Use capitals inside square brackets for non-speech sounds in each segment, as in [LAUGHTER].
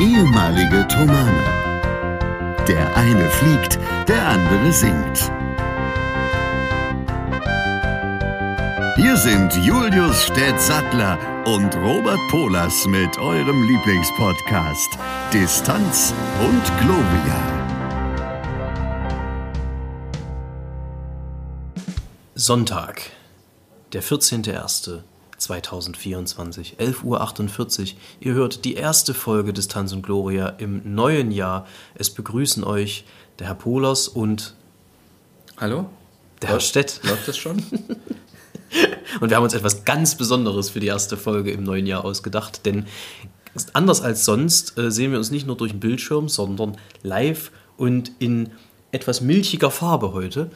ehemalige Tomane. Der eine fliegt, der andere singt. Hier sind Julius Städtsattler und Robert Polas mit eurem Lieblingspodcast Distanz und Globia. Sonntag, der 14.01.2024, 11.48 Uhr. Ihr hört die erste Folge des Tanz und Gloria im neuen Jahr. Es begrüßen euch der Herr Polas und Hallo? der Herr Stett. Läuft das schon? [LAUGHS] Und wir haben uns etwas ganz Besonderes für die erste Folge im neuen Jahr ausgedacht, denn anders als sonst äh, sehen wir uns nicht nur durch den Bildschirm, sondern live und in etwas milchiger Farbe heute.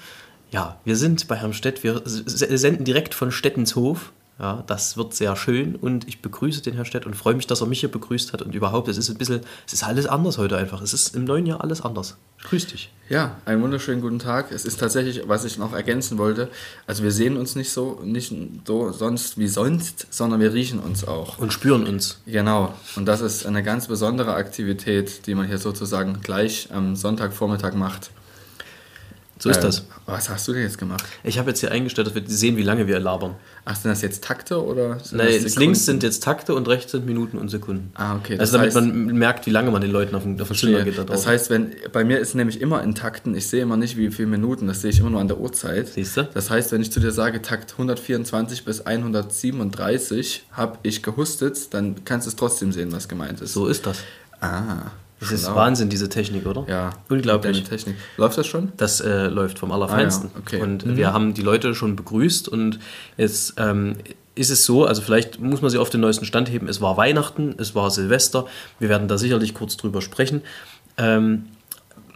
Ja, wir sind bei Herrn Stett, wir senden direkt von Stettenshof. Ja, das wird sehr schön und ich begrüße den Herrn Stett und freue mich, dass er mich hier begrüßt hat und überhaupt, es ist ein bisschen, es ist alles anders heute einfach. Es ist im neuen Jahr alles anders. Grüß dich. Ja, einen wunderschönen guten Tag. Es ist tatsächlich, was ich noch ergänzen wollte, also wir sehen uns nicht so, nicht so sonst wie sonst, sondern wir riechen uns auch. Und spüren uns. Genau. Und das ist eine ganz besondere Aktivität, die man hier sozusagen gleich am Sonntagvormittag macht. So ist Äh, das. Was hast du denn jetzt gemacht? Ich habe jetzt hier eingestellt, dass wir sehen, wie lange wir labern. Ach, sind das jetzt Takte oder? Nein, das links sind jetzt Takte und rechts sind Minuten und Sekunden. Ah, okay. Das Also damit heißt- man merkt, wie lange man den Leuten auf den, auf den Zimmer geht da Das draußen. heißt, wenn bei mir ist nämlich immer in Takten, ich sehe immer nicht, wie viele Minuten, das sehe ich immer nur an der Uhrzeit. Siehst du? Das heißt, wenn ich zu dir sage, Takt 124 bis 137 habe ich gehustet, dann kannst du es trotzdem sehen, was gemeint ist. so ist das. Ah. Das ist schlau. Wahnsinn, diese Technik, oder? Ja. Unglaublich. Technik. Läuft das schon? Das äh, läuft vom Allerfeinsten. Ah ja, okay. Und wir haben die Leute schon begrüßt und jetzt ähm, ist es so, also vielleicht muss man sie auf den neuesten Stand heben. Es war Weihnachten, es war Silvester. Wir werden da sicherlich kurz drüber sprechen. Ähm,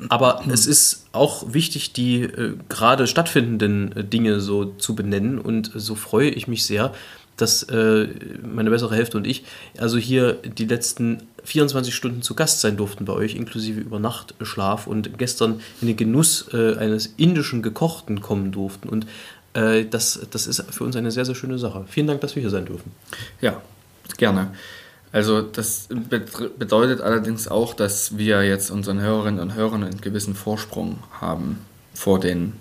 aber es ist auch wichtig, die äh, gerade stattfindenden äh, Dinge so zu benennen. Und so freue ich mich sehr, dass äh, meine bessere Hälfte und ich also hier die letzten 24 Stunden zu Gast sein durften bei euch, inklusive Übernachtschlaf und gestern in den Genuss äh, eines indischen Gekochten kommen durften. Und äh, das, das ist für uns eine sehr, sehr schöne Sache. Vielen Dank, dass wir hier sein dürfen. Ja, gerne. Also das bedeutet allerdings auch, dass wir jetzt unseren Hörerinnen und Hörern einen gewissen Vorsprung haben vor den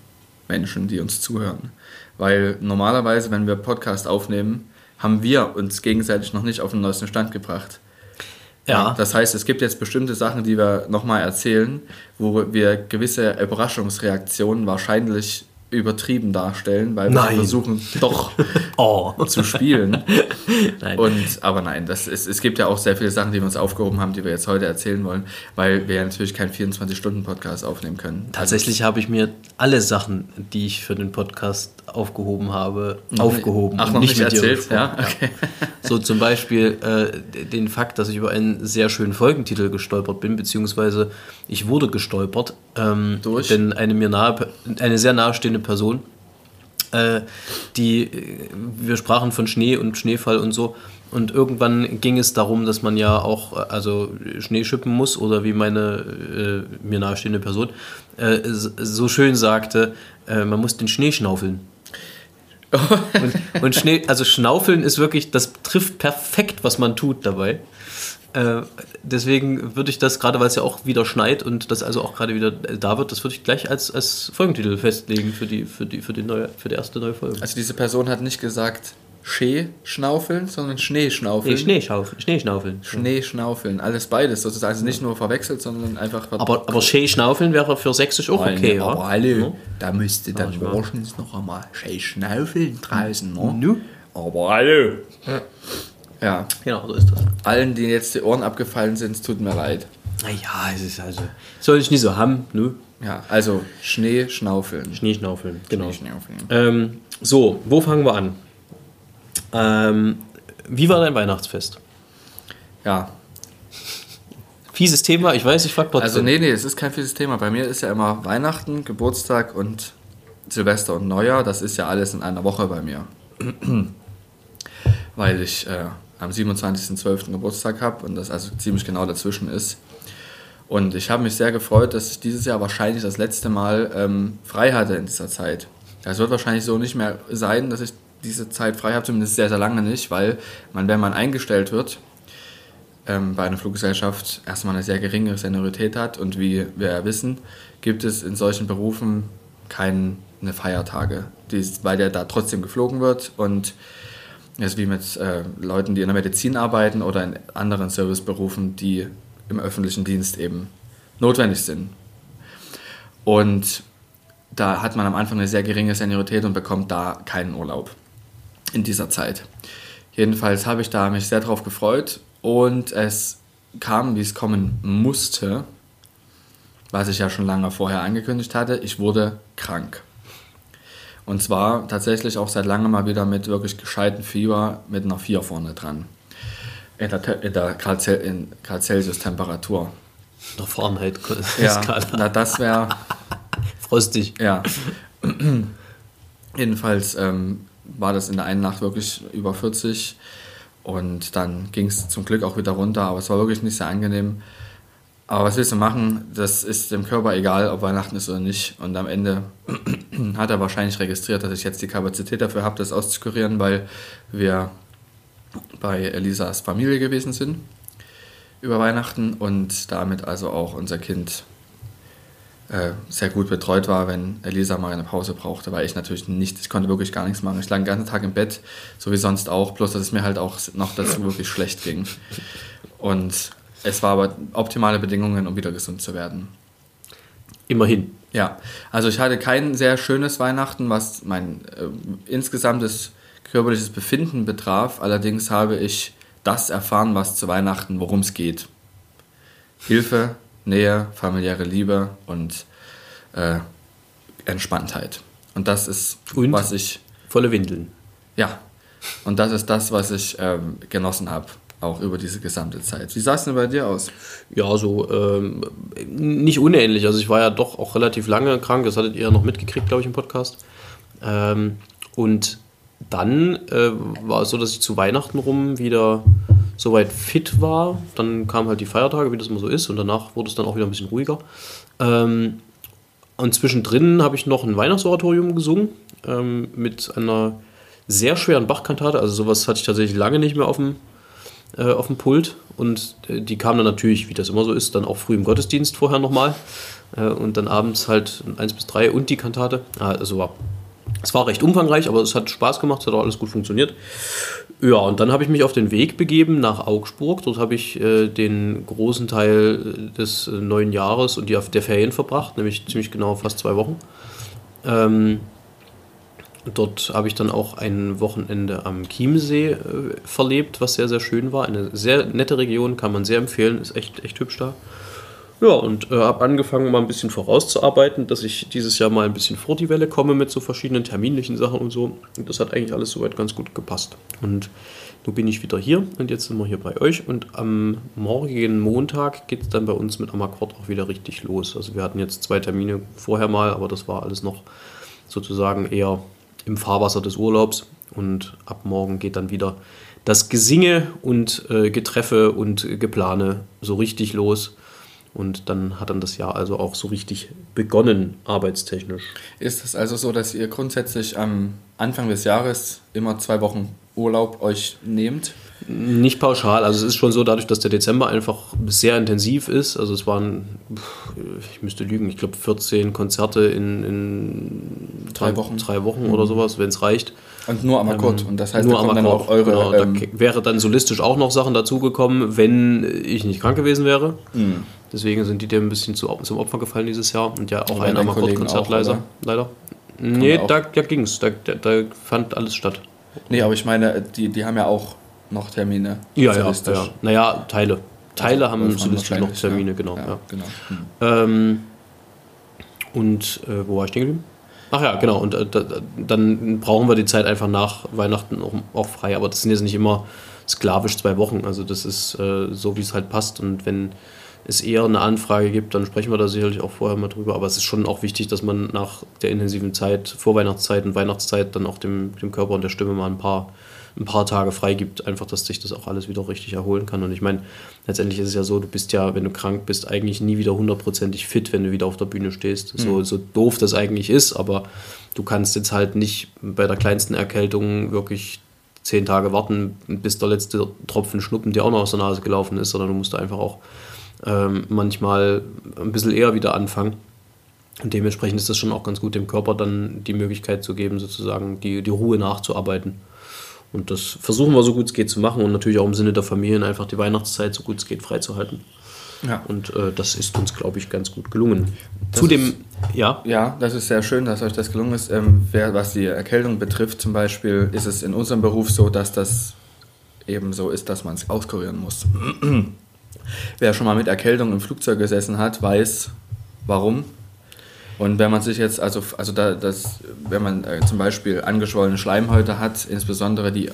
Menschen, die uns zuhören. Weil normalerweise, wenn wir Podcast aufnehmen, haben wir uns gegenseitig noch nicht auf den neuesten Stand gebracht. Ja. Das heißt, es gibt jetzt bestimmte Sachen, die wir nochmal erzählen, wo wir gewisse Überraschungsreaktionen wahrscheinlich übertrieben darstellen, weil wir Nein. versuchen doch [LAUGHS] Oh. zu spielen. [LAUGHS] Nein. Und, aber nein, das ist, es gibt ja auch sehr viele Sachen, die wir uns aufgehoben haben, die wir jetzt heute erzählen wollen, weil wir ja natürlich keinen 24-Stunden-Podcast aufnehmen können. Tatsächlich habe ich mir alle Sachen, die ich für den Podcast aufgehoben habe, aufgehoben. Ach, noch nicht, mit dir erzählt? Ja, okay. [LAUGHS] So zum Beispiel äh, den Fakt, dass ich über einen sehr schönen Folgentitel gestolpert bin, beziehungsweise ich wurde gestolpert. Ähm, Durch? Denn eine mir nahe, eine sehr nahestehende Person, äh, die, äh, wir sprachen von Schnee und Schneefall und so. Und irgendwann ging es darum, dass man ja auch äh, also Schnee schippen muss oder wie meine äh, mir nahestehende Person äh, so schön sagte, äh, man muss den Schnee schnaufeln. [LAUGHS] Und, und Schnee, also Schnaufeln ist wirklich, das trifft perfekt, was man tut dabei. Äh, deswegen würde ich das, gerade weil es ja auch wieder schneit und das also auch gerade wieder da wird, das würde ich gleich als, als Folgentitel festlegen für die, für die, für die neue, für die erste neue Folge. Also diese Person hat nicht gesagt Schee-Schnaufeln, sondern Schneeschnaufeln. Nee, Schneeschaufeln, Schneeschnaufeln. Schneeschnaufeln, alles beides sozusagen. Also nicht nur verwechselt, sondern einfach... Aber, aber Schneeschnaufeln wäre für Sächsisch auch okay, ja? aber alle, Ja. da müsste dann ich mal. morgens noch einmal Schneeschnaufeln draußen, ne? Nu? Aber alle. Ja, Genau, so ist das. allen, denen jetzt die Ohren abgefallen sind, es tut mir leid. Naja, es ist also. Soll ich nicht so haben, ne? Ja, also Schnee, Schnaufeln. Schneeschnaufeln, genau. Schnaufeln. Ähm, so, wo fangen wir an? Ähm, wie war dein Weihnachtsfest? Ja, Fieses Thema, ich weiß, ich frag trotzdem. also nee, nee, es ist kein fieses Thema. Bei mir ist ja immer Weihnachten, Geburtstag und Silvester und Neujahr. Das ist ja alles in einer Woche bei mir. [CLEARS THROAT] Weil ich äh, am 27.12. Geburtstag habe und das also ziemlich genau dazwischen ist. Und ich habe mich sehr gefreut, dass ich dieses Jahr wahrscheinlich das letzte Mal ähm, frei hatte in dieser Zeit. Es wird wahrscheinlich so nicht mehr sein, dass ich diese Zeit frei habe, zumindest sehr, sehr lange nicht, weil man, wenn man eingestellt wird, ähm, bei einer Fluggesellschaft erstmal eine sehr geringe Seniorität hat und wie wir ja wissen, gibt es in solchen Berufen keine Feiertage, die, weil der da trotzdem geflogen wird und ist wie mit äh, Leuten, die in der Medizin arbeiten oder in anderen Serviceberufen, die im öffentlichen Dienst eben notwendig sind. Und da hat man am Anfang eine sehr geringe Seniorität und bekommt da keinen Urlaub in dieser Zeit. Jedenfalls habe ich da mich sehr drauf gefreut und es kam, wie es kommen musste, was ich ja schon lange vorher angekündigt hatte, ich wurde krank. Und zwar tatsächlich auch seit langem mal wieder mit wirklich gescheiten Fieber mit einer 4 vorne dran. In der, in der Grad, Celsius-Temperatur. Der Fahrenheit. Ja, [LAUGHS] na, das wäre. [LAUGHS] Frostig. Ja. Jedenfalls ähm, war das in der einen Nacht wirklich über 40 und dann ging es zum Glück auch wieder runter, aber es war wirklich nicht sehr angenehm. Aber was willst du machen? Das ist dem Körper egal, ob Weihnachten ist oder nicht. Und am Ende [CLEARS THROAT] hat er wahrscheinlich registriert, dass ich jetzt die Kapazität dafür habe, das auszukurieren, weil wir bei Elisas Familie gewesen sind über Weihnachten und damit also auch unser Kind äh, sehr gut betreut war, wenn Elisa mal eine Pause brauchte, weil ich natürlich nicht, ich konnte wirklich gar nichts machen. Ich lag den ganzen Tag im Bett, so wie sonst auch, bloß dass es mir halt auch noch dazu wirklich schlecht ging. Und es war aber optimale Bedingungen, um wieder gesund zu werden. Immerhin. Ja, also ich hatte kein sehr schönes Weihnachten, was mein äh, insgesamtes körperliches Befinden betraf. Allerdings habe ich das erfahren, was zu Weihnachten, worum es geht. Hilfe, Nähe, familiäre Liebe und äh, Entspanntheit. Und das ist, und was ich. Volle Windeln. Ja. Und das ist das, was ich ähm, genossen habe, auch über diese gesamte Zeit. Wie sah es denn bei dir aus? Ja, so ähm, nicht unähnlich. Also ich war ja doch auch relativ lange krank, das hattet ihr ja noch mitgekriegt, glaube ich, im Podcast. Ähm, und dann äh, war es so, dass ich zu Weihnachten rum wieder soweit fit war. Dann kamen halt die Feiertage, wie das immer so ist, und danach wurde es dann auch wieder ein bisschen ruhiger. Ähm, und zwischendrin habe ich noch ein Weihnachtsoratorium gesungen ähm, mit einer sehr schweren Bachkantate. Also sowas hatte ich tatsächlich lange nicht mehr auf dem, äh, auf dem Pult. Und äh, die kam dann natürlich, wie das immer so ist, dann auch früh im Gottesdienst vorher nochmal. Äh, und dann abends halt 1 bis 3 und die Kantate. Ah, also war es war recht umfangreich, aber es hat Spaß gemacht, es hat auch alles gut funktioniert. Ja, und dann habe ich mich auf den Weg begeben nach Augsburg. Dort habe ich äh, den großen Teil des äh, neuen Jahres und die, der Ferien verbracht, nämlich ziemlich genau fast zwei Wochen. Ähm, dort habe ich dann auch ein Wochenende am Chiemsee äh, verlebt, was sehr, sehr schön war. Eine sehr nette Region, kann man sehr empfehlen, ist echt, echt hübsch da. Ja, und äh, habe angefangen, mal ein bisschen vorauszuarbeiten, dass ich dieses Jahr mal ein bisschen vor die Welle komme mit so verschiedenen terminlichen Sachen und so. Und das hat eigentlich alles soweit ganz gut gepasst. Und nun bin ich wieder hier und jetzt sind wir hier bei euch. Und am morgigen Montag geht es dann bei uns mit Amakord auch wieder richtig los. Also wir hatten jetzt zwei Termine vorher mal, aber das war alles noch sozusagen eher im Fahrwasser des Urlaubs. Und ab morgen geht dann wieder das Gesinge und äh, Getreffe und Geplane so richtig los. Und dann hat dann das Jahr also auch so richtig begonnen, arbeitstechnisch. Ist es also so, dass ihr grundsätzlich am Anfang des Jahres immer zwei Wochen Urlaub euch nehmt? Nicht pauschal, also es ist schon so, dadurch, dass der Dezember einfach sehr intensiv ist, also es waren, ich müsste lügen, ich glaube 14 Konzerte in, in drei Wochen, drei Wochen mhm. oder sowas, wenn es reicht. Und nur am Akkord. Ähm, und das heißt, nur da dann auch eure. Genau, ähm, da wäre dann solistisch auch noch Sachen dazugekommen, wenn ich nicht krank gewesen wäre. Mhm. Deswegen sind die dem ein bisschen zu, zum Opfer gefallen dieses Jahr. Und ja, auch ein Amakord-Konzert leider. leider. Nee, da, da ging es. Da, da, da, fand alles statt. Nee, aber ich meine, die, die haben ja auch noch Termine. Ja, ja, ja. Naja, Teile. Teile also, haben solistisch noch Termine, ja. genau. Ja, ja. genau. Hm. Ähm, und äh, wo war ich stehen geblieben? Ach ja, genau. Und äh, da, dann brauchen wir die Zeit einfach nach Weihnachten auch, auch, frei. Aber das sind jetzt nicht immer sklavisch zwei Wochen. Also das ist äh, so, wie es halt passt. Und wenn es eher eine Anfrage gibt, dann sprechen wir da sicherlich auch vorher mal drüber. Aber es ist schon auch wichtig, dass man nach der intensiven Zeit, Vorweihnachtszeit und Weihnachtszeit, dann auch dem, dem Körper und der Stimme mal ein paar, ein paar Tage frei gibt. Einfach, dass sich das auch alles wieder richtig erholen kann. Und ich meine, letztendlich ist es ja so, du bist ja, wenn du krank bist, eigentlich nie wieder hundertprozentig fit, wenn du wieder auf der Bühne stehst. Mhm. So, so doof das eigentlich ist, aber du kannst jetzt halt nicht bei der kleinsten Erkältung wirklich zehn Tage warten, bis der letzte Tropfen Schnuppen dir auch noch aus der Nase gelaufen ist, sondern du musst einfach auch ähm, manchmal ein bisschen eher wieder anfangen. Und dementsprechend ist das schon auch ganz gut, dem Körper dann die Möglichkeit zu geben, sozusagen die, die Ruhe nachzuarbeiten. Und das versuchen wir so gut es geht zu machen und natürlich auch im Sinne der Familien einfach die Weihnachtszeit so gut es geht freizuhalten. Ja. Und äh, das ist uns, glaube ich, ganz gut gelungen. Das Zudem, ist- ja, Ja, das ist sehr schön, dass euch das gelungen ist. Ähm, wer, was die Erkältung betrifft, zum Beispiel, ist es in unserem Beruf so, dass das eben so ist, dass man es auskurieren muss. [CLEARS THROAT] wer schon mal mit Erkältung im Flugzeug gesessen hat, weiß, warum. Und wenn man sich jetzt, also, also da, das, wenn man äh, zum Beispiel angeschwollene Schleimhäute hat, insbesondere die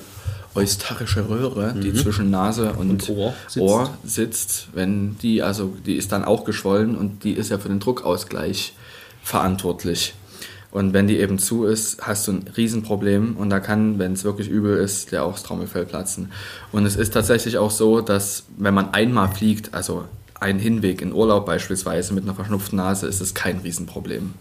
eustarische Röhre, die zwischen Nase und, Und Ohr Ohr, sitzt. sitzt. wenn die, also die ist dann auch geschwollen und die ist ja für den Druckausgleich verantwortlich. Und wenn die eben zu ist, hast du ein Riesenproblem und da kann, wenn es wirklich übel ist, der auch das Trommelfell platzen. Und es ist tatsächlich auch so, dass wenn man einmal fliegt, also ein Hinweg in Urlaub beispielsweise mit einer verschnupften Nase, ist es kein Riesenproblem.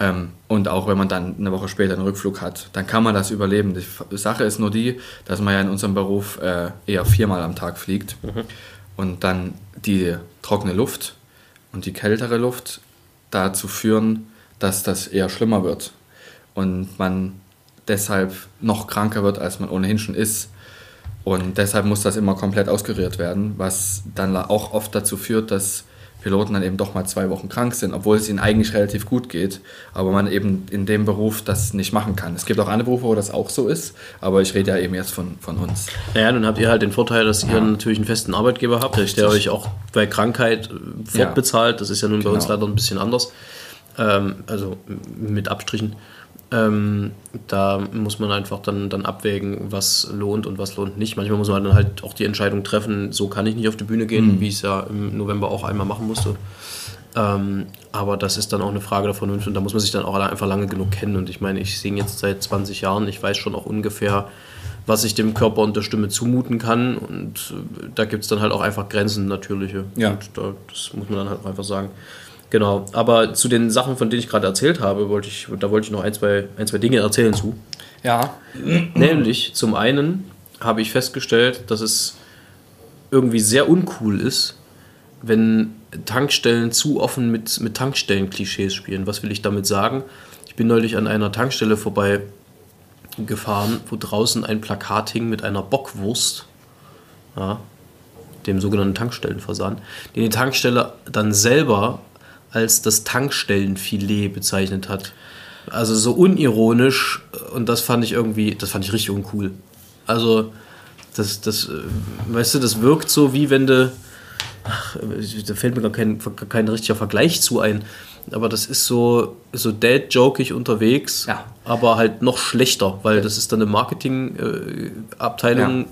Ähm, und auch wenn man dann eine Woche später einen Rückflug hat, dann kann man das überleben. Die Sache ist nur die, dass man ja in unserem Beruf äh, eher viermal am Tag fliegt und dann die trockene Luft und die kältere Luft dazu führen, dass das eher schlimmer wird und man deshalb noch kranker wird, als man ohnehin schon ist. Und deshalb muss das immer komplett ausgerührt werden, was dann auch oft dazu führt, dass Piloten dann eben doch mal zwei Wochen krank sind, obwohl es ihnen eigentlich relativ gut geht, aber man eben in dem Beruf das nicht machen kann. Es gibt auch andere Berufe, wo das auch so ist, aber ich rede ja eben jetzt von, von uns. Naja, dann habt ihr halt den Vorteil, dass ihr natürlich einen festen Arbeitgeber habt, Richtig. der euch auch bei Krankheit äh, Ja. fortbezahlt. Das ist ja nun bei uns Genau. leider ein bisschen anders. Ähm, also mit Abstrichen. Ähm, da muss man einfach dann, dann abwägen, was lohnt und was lohnt nicht. Manchmal muss man dann halt auch die Entscheidung treffen, so kann ich nicht auf die Bühne gehen, Mhm. wie ich es ja im November auch einmal machen musste. Ähm, aber das ist dann auch eine Frage der Vernunft und da muss man sich dann auch einfach lange genug kennen. Und ich meine, ich singe jetzt seit 20 Jahren, ich weiß schon auch ungefähr, was ich dem Körper und der Stimme zumuten kann. Und äh, da gibt es dann halt auch einfach Grenzen, natürliche. Ja. Und da, das muss man dann halt auch einfach sagen. Genau, aber zu den Sachen, von denen ich gerade erzählt habe, wollte ich, da wollte ich noch ein, zwei, ein, zwei Dinge erzählen zu. Ja, Nämlich, zum einen habe ich festgestellt, dass es irgendwie sehr uncool ist, wenn Tankstellen zu offen mit, mit Tankstellen-Klischees spielen. Was will ich damit sagen? Ich bin neulich an einer Tankstelle vorbei gefahren, wo draußen ein Plakat hing mit einer Bockwurst, ja, dem sogenannten Tankstellenversand, den die Tankstelle dann selber als das Tankstellenfilet bezeichnet hat. Also so unironisch und das fand ich irgendwie, das fand ich richtig uncool. Also das, das, äh, weißt du, das wirkt so wie wenn du, ach, da fällt mir gar kein, kein richtiger Vergleich zu ein, aber das ist so, so dad-jokig unterwegs, Ja. aber halt noch schlechter, weil das ist dann eine Marketing-Abteilung, Ja.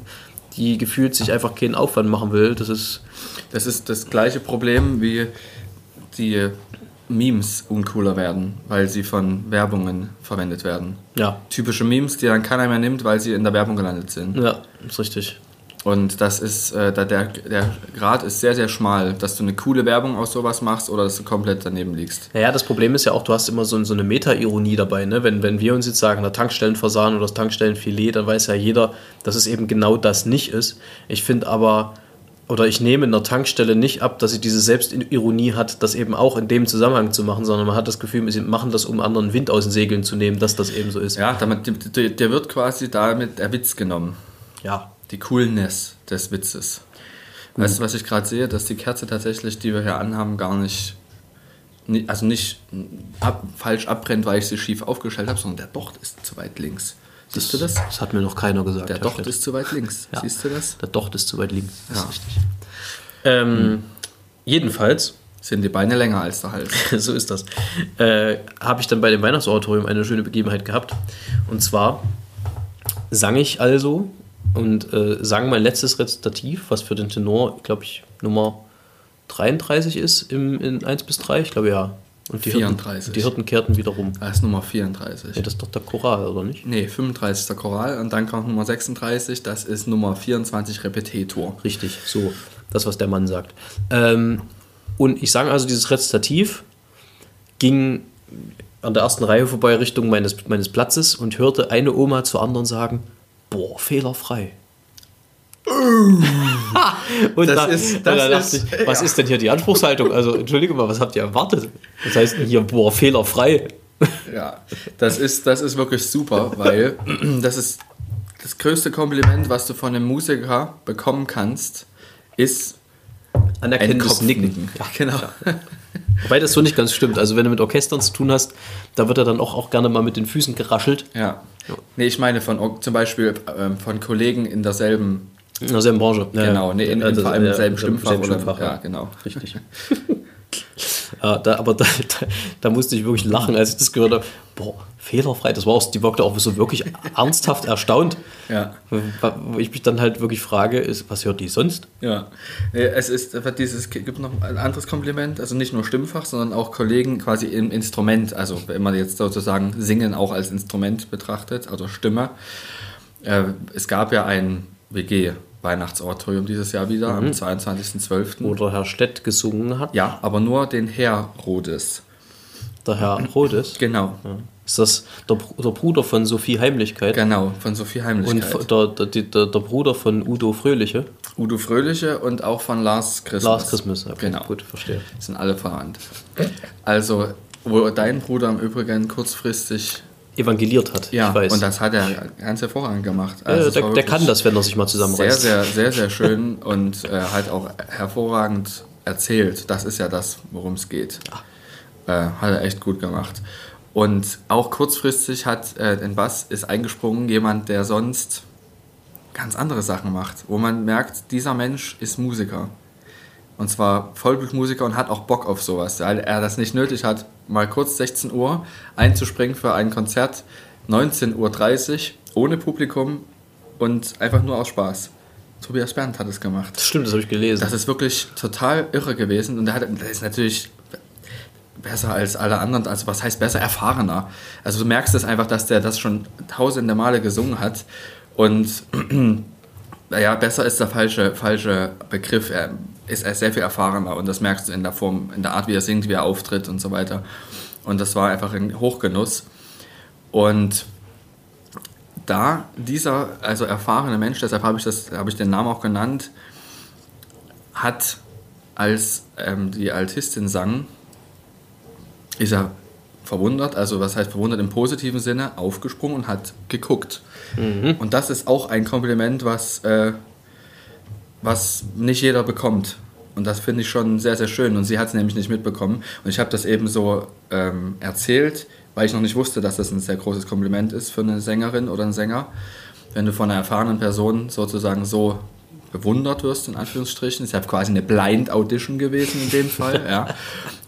die gefühlt sich einfach keinen Aufwand machen will. Das ist, das ist das gleiche Problem wie die Memes uncooler werden, weil sie von Werbungen verwendet werden. ja, Typische Memes, die dann keiner mehr nimmt, weil sie in der Werbung gelandet sind. ja, ist richtig. Und das ist, äh, da der, der Grad ist sehr, sehr schmal, dass du eine coole Werbung aus sowas machst oder dass du komplett daneben liegst. Naja, das Problem ist ja auch, du hast immer so, so eine Meta-Ironie dabei. Ne? Wenn, wenn wir uns jetzt sagen, der Tankstellenversagen oder das Tankstellenfilet, dann weiß ja jeder, dass es eben genau das nicht ist. Ich finde aber, oder ich nehme in der Tankstelle nicht ab, dass sie diese Selbstironie hat, das eben auch in dem Zusammenhang zu machen, sondern man hat das Gefühl, sie machen das, um anderen Wind aus den Segeln zu nehmen, dass das eben so ist. Ja, damit, der, wird quasi damit der Witz genommen. ja. Die Coolness des Witzes. Weißt du, was ich gerade sehe? Dass die Kerze tatsächlich, die wir hier anhaben, gar nicht, ni- also nicht ab, falsch abbrennt, weil ich sie schief aufgestellt habe, sondern der Docht ist zu weit links. Siehst du das? Das hat mir noch keiner gesagt. Der Herr Docht ist zu weit links. Ja. Siehst du das? Der Docht ist zu weit links. Das Ja. ist richtig. Ähm, Jedenfalls Sind die Beine länger als der Hals. [LAUGHS] so ist das. Äh, habe ich dann bei dem Weihnachtsoratorium eine schöne Begebenheit gehabt. Und zwar sang ich also und äh, sang mein letztes Rezitativ, was für den Tenor, glaube ich, Nummer 33 ist im, in 1 bis 3. Ich glaube ja. Und die 34. Hirten, die Hirten kehrten wieder rum. Das ist Nummer 34. Ja, das ist doch der Choral, oder nicht? Nee, 35 ist der Choral und dann kommt Nummer 36, das ist Nummer 24 Repetitor. Richtig, so. Das, was der Mann sagt. Ähm, und ich sang also, dieses Rezitativ ging an der ersten Reihe vorbei Richtung meines, meines Platzes und hörte eine Oma zur anderen sagen, boah, fehlerfrei. Und Das da, ist- das da dachte ist- ich, was ja. ist denn hier die Anspruchshaltung? Also, entschuldige mal, was habt ihr erwartet? Das heißt hier, boah, fehlerfrei. Ja, das ist, das ist wirklich super, weil [CLEARS THROAT] das ist das größte Kompliment, was du von einem Musiker bekommen kannst, ist ein Anerkennendes Nicken. Ja, genau. Wobei das so nicht ganz stimmt. Also, wenn du mit Orchestern zu tun hast, da wird er dann auch, auch gerne mal mit den Füßen geraschelt. Ja. Nee, ich meine von zum Beispiel ähm, von Kollegen in derselben, In derselben Branche. Ja, genau, nee, in, in das- vor allem im selben im Stimmfach. selben oder, Stimmfach, ja, genau. Richtig. ja, [LAUGHS] da, aber da, da, da musste ich wirklich lachen, als ich das gehört habe. Boah, fehlerfrei. Das war auch, die wirkte auch so wirklich ernsthaft erstaunt. Ja. Wo ich mich dann halt wirklich frage, ist, was hört die sonst? Ja, es ist dieses gibt noch ein anderes Kompliment, also nicht nur Stimmfach, sondern auch Kollegen quasi im Instrument, also wenn man jetzt sozusagen Singen auch als Instrument betrachtet, also Stimme. Äh, es gab ja ein WG Weihnachtsoratorium dieses Jahr wieder am 22.12. Wo der Herr Stett gesungen hat. Ja, aber nur den Herr Rodes. Der Herr Rodes. Genau, Ist das der, der Bruder von Sophie Heimlichkeit? genau, von Sophie Und Heimlichkeit. der, der, der, der Bruder von Udo Fröhliche. Udo Fröhliche und auch von Lars Christmas. Lars Christmas. Okay, Genau. Gut, verstehe. sind alle verwandt. Also, wo dein Bruder im Übrigen kurzfristig Evangeliert hat, Ja, ich weiß. und das hat er ganz hervorragend gemacht. ja, Also es der, der kann das, wenn er sich mal Sehr, zusammenreißt. sehr, sehr, sehr schön und äh, halt auch hervorragend erzählt. Das ist ja das, worum es geht. Äh, hat er echt gut gemacht. Und auch kurzfristig hat äh, in Bass ist eingesprungen jemand, der sonst ganz andere Sachen macht, wo man merkt, dieser Mensch ist Musiker. Und zwar Vollblutmusiker und hat auch Bock auf sowas, weil er das nicht nötig hat, mal kurz 16 Uhr einzuspringen für ein Konzert, 19.30 Uhr ohne Publikum und einfach nur aus Spaß. Tobias Berndt hat es gemacht. Das stimmt, das habe ich gelesen. Das ist wirklich total irre gewesen und er hat, der ist natürlich besser als alle anderen, also was heißt besser, erfahrener. Also du merkst es einfach, dass der das schon tausende Male gesungen hat und [CLEARS THROAT] naja, besser ist der falsche, falsche Begriff. Er ist er sehr viel erfahrener und das merkst du in der Form, in der Art, wie er singt, wie er auftritt und so weiter. Und das war einfach ein Hochgenuss. Und da dieser, also erfahrene Mensch, deshalb habe ich, das, habe ich den Namen auch genannt, hat, als ähm, die Altistin sang, ist er verwundert, also was heißt verwundert im positiven Sinne, aufgesprungen und hat geguckt. Und das ist auch ein Kompliment, was, äh, was nicht jeder bekommt. Und das finde ich schon sehr, sehr schön. Und sie hat es nämlich nicht mitbekommen. Und ich habe das eben so ähm, erzählt, weil ich noch nicht wusste, dass das ein sehr großes Kompliment ist für eine Sängerin oder einen Sänger. Wenn du von einer erfahrenen Person sozusagen so bewundert wirst, in Anführungsstrichen. Es ist ja quasi eine Blind Audition gewesen in dem Fall. [LAUGHS] ja.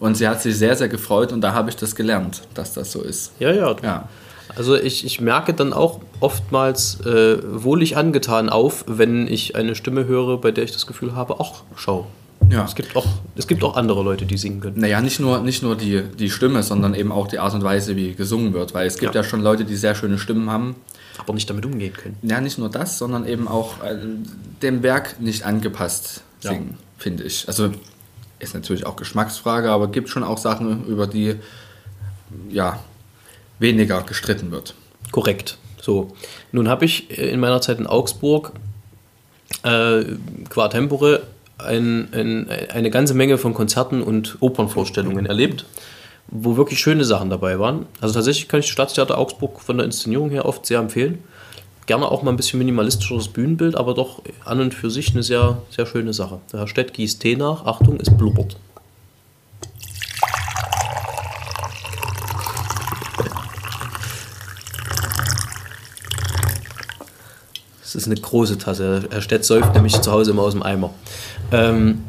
Und sie hat sich sehr, sehr gefreut und da habe ich das gelernt, dass das so ist. ja, ja. Ja. Also ich, ich merke dann auch oftmals äh, wohlig angetan auf, wenn ich eine Stimme höre, bei der ich das Gefühl habe, ach, schau. Ja. Es gibt auch, es gibt auch andere Leute, die singen können. Naja, nicht nur, nicht nur die, die Stimme, sondern eben auch die Art und Weise, wie gesungen wird. Weil es gibt ja, Ja. schon Leute, die sehr schöne Stimmen haben. Aber nicht damit umgehen können. Ja, nicht nur das, sondern eben auch äh, dem Werk nicht angepasst Ja. singen, finde ich. Also ist natürlich auch Geschmacksfrage, aber gibt schon auch Sachen, über die ja weniger gestritten wird. Korrekt. So. Nun habe ich äh, in meiner Zeit in Augsburg äh, qua tempore ein, ein, eine ganze Menge von Konzerten und Opernvorstellungen erlebt, wo wirklich schöne Sachen dabei waren. Also tatsächlich kann ich das Staatstheater Augsburg von der Inszenierung her oft sehr empfehlen. Gerne auch mal ein bisschen minimalistischeres Bühnenbild, aber doch an und für sich eine sehr, sehr schöne Sache. Der Herr Stett gießt Tee nach. Achtung, es blubbert. Das ist eine große Tasse. Herr Stett säuft nämlich zu Hause immer aus dem Eimer. Ähm,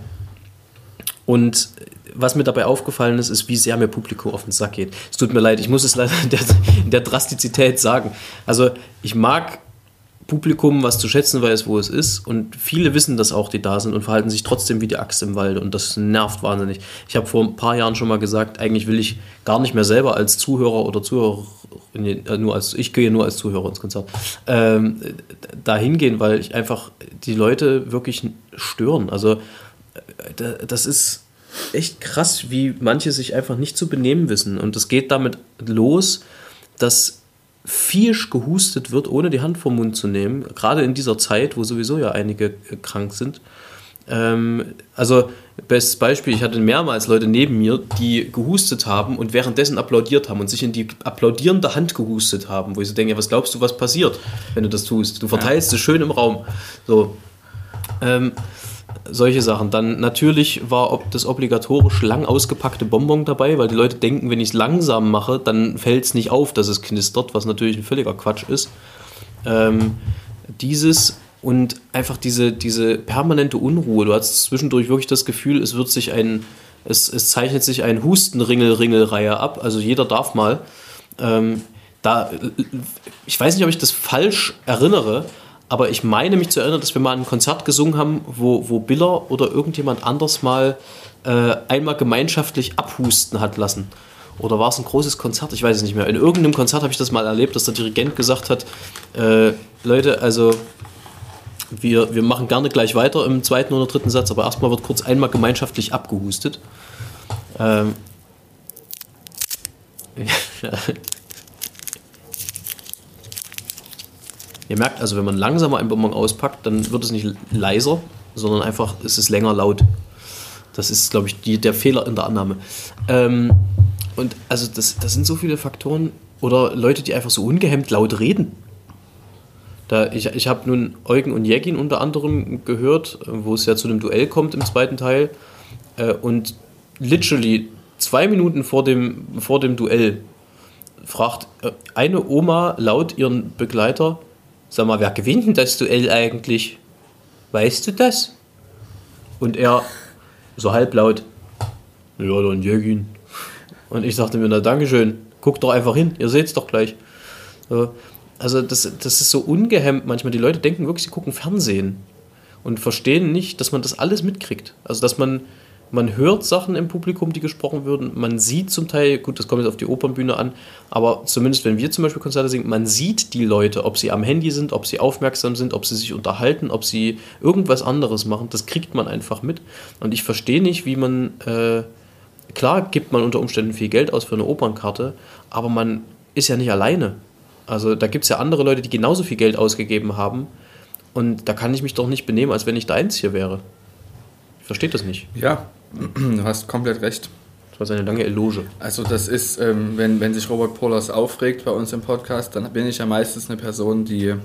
und was mir dabei aufgefallen ist, ist, wie sehr mir Publikum auf den Sack geht. Es tut mir leid, ich muss es leider in der, in der Drastizität sagen. Also ich mag Publikum, was zu schätzen weiß, wo es ist. Und viele wissen das auch, die da sind und verhalten sich trotzdem wie die Axt im Wald. Und das nervt wahnsinnig. Ich habe vor ein paar Jahren schon mal gesagt, eigentlich will ich gar nicht mehr selber als Zuhörer oder Zuhörer, nee, äh, nur als, ich gehe nur als Zuhörer ins Konzert, ähm, da hingehen, weil ich einfach die Leute wirklich stören. Also äh, da- das ist echt krass, wie manche sich einfach nicht zu benehmen wissen. Und es geht damit los, dass viehisch gehustet wird, ohne die Hand vom Mund zu nehmen. Gerade in dieser Zeit, wo sowieso ja einige äh, krank sind. Ähm, also, bestes Beispiel, ich hatte mehrmals Leute neben mir, die gehustet haben und währenddessen applaudiert haben und sich in die applaudierende Hand gehustet haben, wo ich so denke, was glaubst du, was passiert, wenn du das tust? Du verteilst es schön im Raum. So. Ähm, solche Sachen. Dann natürlich war das obligatorisch lang ausgepackte Bonbon dabei, weil die Leute denken, wenn ich es langsam mache, dann fällt es nicht auf, dass es knistert, was natürlich ein völliger Quatsch ist. Ähm, dieses und einfach diese, diese permanente Unruhe. Du hast zwischendurch wirklich das Gefühl, es wird sich ein, es, es zeichnet sich ein Hustenringel-Ringel-Reihe ab. Also jeder darf mal. Ähm, da, ich weiß nicht, ob ich das falsch erinnere, aber ich meine mich zu erinnern, dass wir mal ein Konzert gesungen haben, wo, wo Biller oder irgendjemand anders mal äh, einmal gemeinschaftlich abhusten hat lassen. Oder war es ein großes Konzert? Ich weiß es nicht mehr. In irgendeinem Konzert habe ich das mal erlebt, dass der Dirigent gesagt hat, äh, Leute, also wir, wir machen gerne gleich weiter im zweiten oder dritten Satz, aber erstmal wird kurz einmal gemeinschaftlich abgehustet. Ähm, Ihr merkt also, wenn man langsamer ein Bonbon auspackt, dann wird es nicht leiser, sondern einfach ist es länger laut. Das ist, glaube ich, die, der Fehler in der Annahme. Ähm, und also das, das sind so viele Faktoren oder Leute, die einfach so ungehemmt laut reden. Da, ich ich habe nun Eugen und Jägin unter anderem gehört, wo es ja zu einem Duell kommt im zweiten Teil. Äh, und literally zwei Minuten vor dem, vor dem Duell fragt äh, eine Oma laut ihren Begleiter, Sag mal, wer gewinnt denn das Duell eigentlich? Weißt du das? Und er so halblaut, ja, dann Jürgen. Und ich sagte mir, na Dankeschön, guck doch einfach hin, ihr seht es doch gleich. Also das, das ist so ungehemmt manchmal. Die Leute denken wirklich, sie gucken Fernsehen und verstehen nicht, dass man das alles mitkriegt. Also dass man man hört Sachen im Publikum, die gesprochen würden. Man sieht zum Teil, gut, das kommt jetzt auf die Opernbühne an, aber zumindest wenn wir zum Beispiel Konzerte singen, man sieht die Leute, ob sie am Handy sind, ob sie aufmerksam sind, ob sie sich unterhalten, ob sie irgendwas anderes machen. Das kriegt man einfach mit. Und ich verstehe nicht, wie man, äh, klar gibt man unter Umständen viel Geld aus für eine Opernkarte, aber man ist ja nicht alleine. Also da gibt es ja andere Leute, die genauso viel Geld ausgegeben haben. Und da kann ich mich doch nicht benehmen, als wenn ich da eins hier wäre. Ich verstehe das nicht. Ja, [CLEARS THROAT] Du hast komplett recht. Das war seine lange Eloge. Also das ist, ähm, wenn, wenn sich Robert Polas aufregt bei uns im Podcast, dann bin ich ja meistens eine Person, die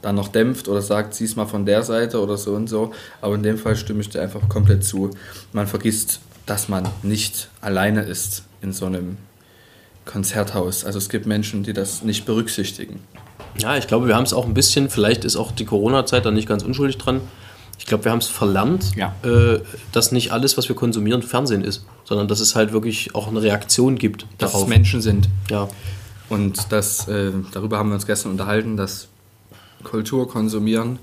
dann noch dämpft oder sagt, sieh's mal von der Seite oder so und so. Aber in dem Fall stimme ich dir einfach komplett zu. Man vergisst, dass man nicht alleine ist in so einem Konzerthaus. Also es gibt Menschen, die das nicht berücksichtigen. Ja, ich glaube, wir haben es auch ein bisschen, vielleicht ist auch die Corona-Zeit da nicht ganz unschuldig dran, ich glaube, wir haben es verlernt, ja. äh, dass nicht alles, was wir konsumieren, Fernsehen ist, sondern dass es halt wirklich auch eine Reaktion gibt. Dass darauf. es Menschen sind. Ja. Und das, äh, darüber haben wir uns gestern unterhalten, dass Kultur konsumieren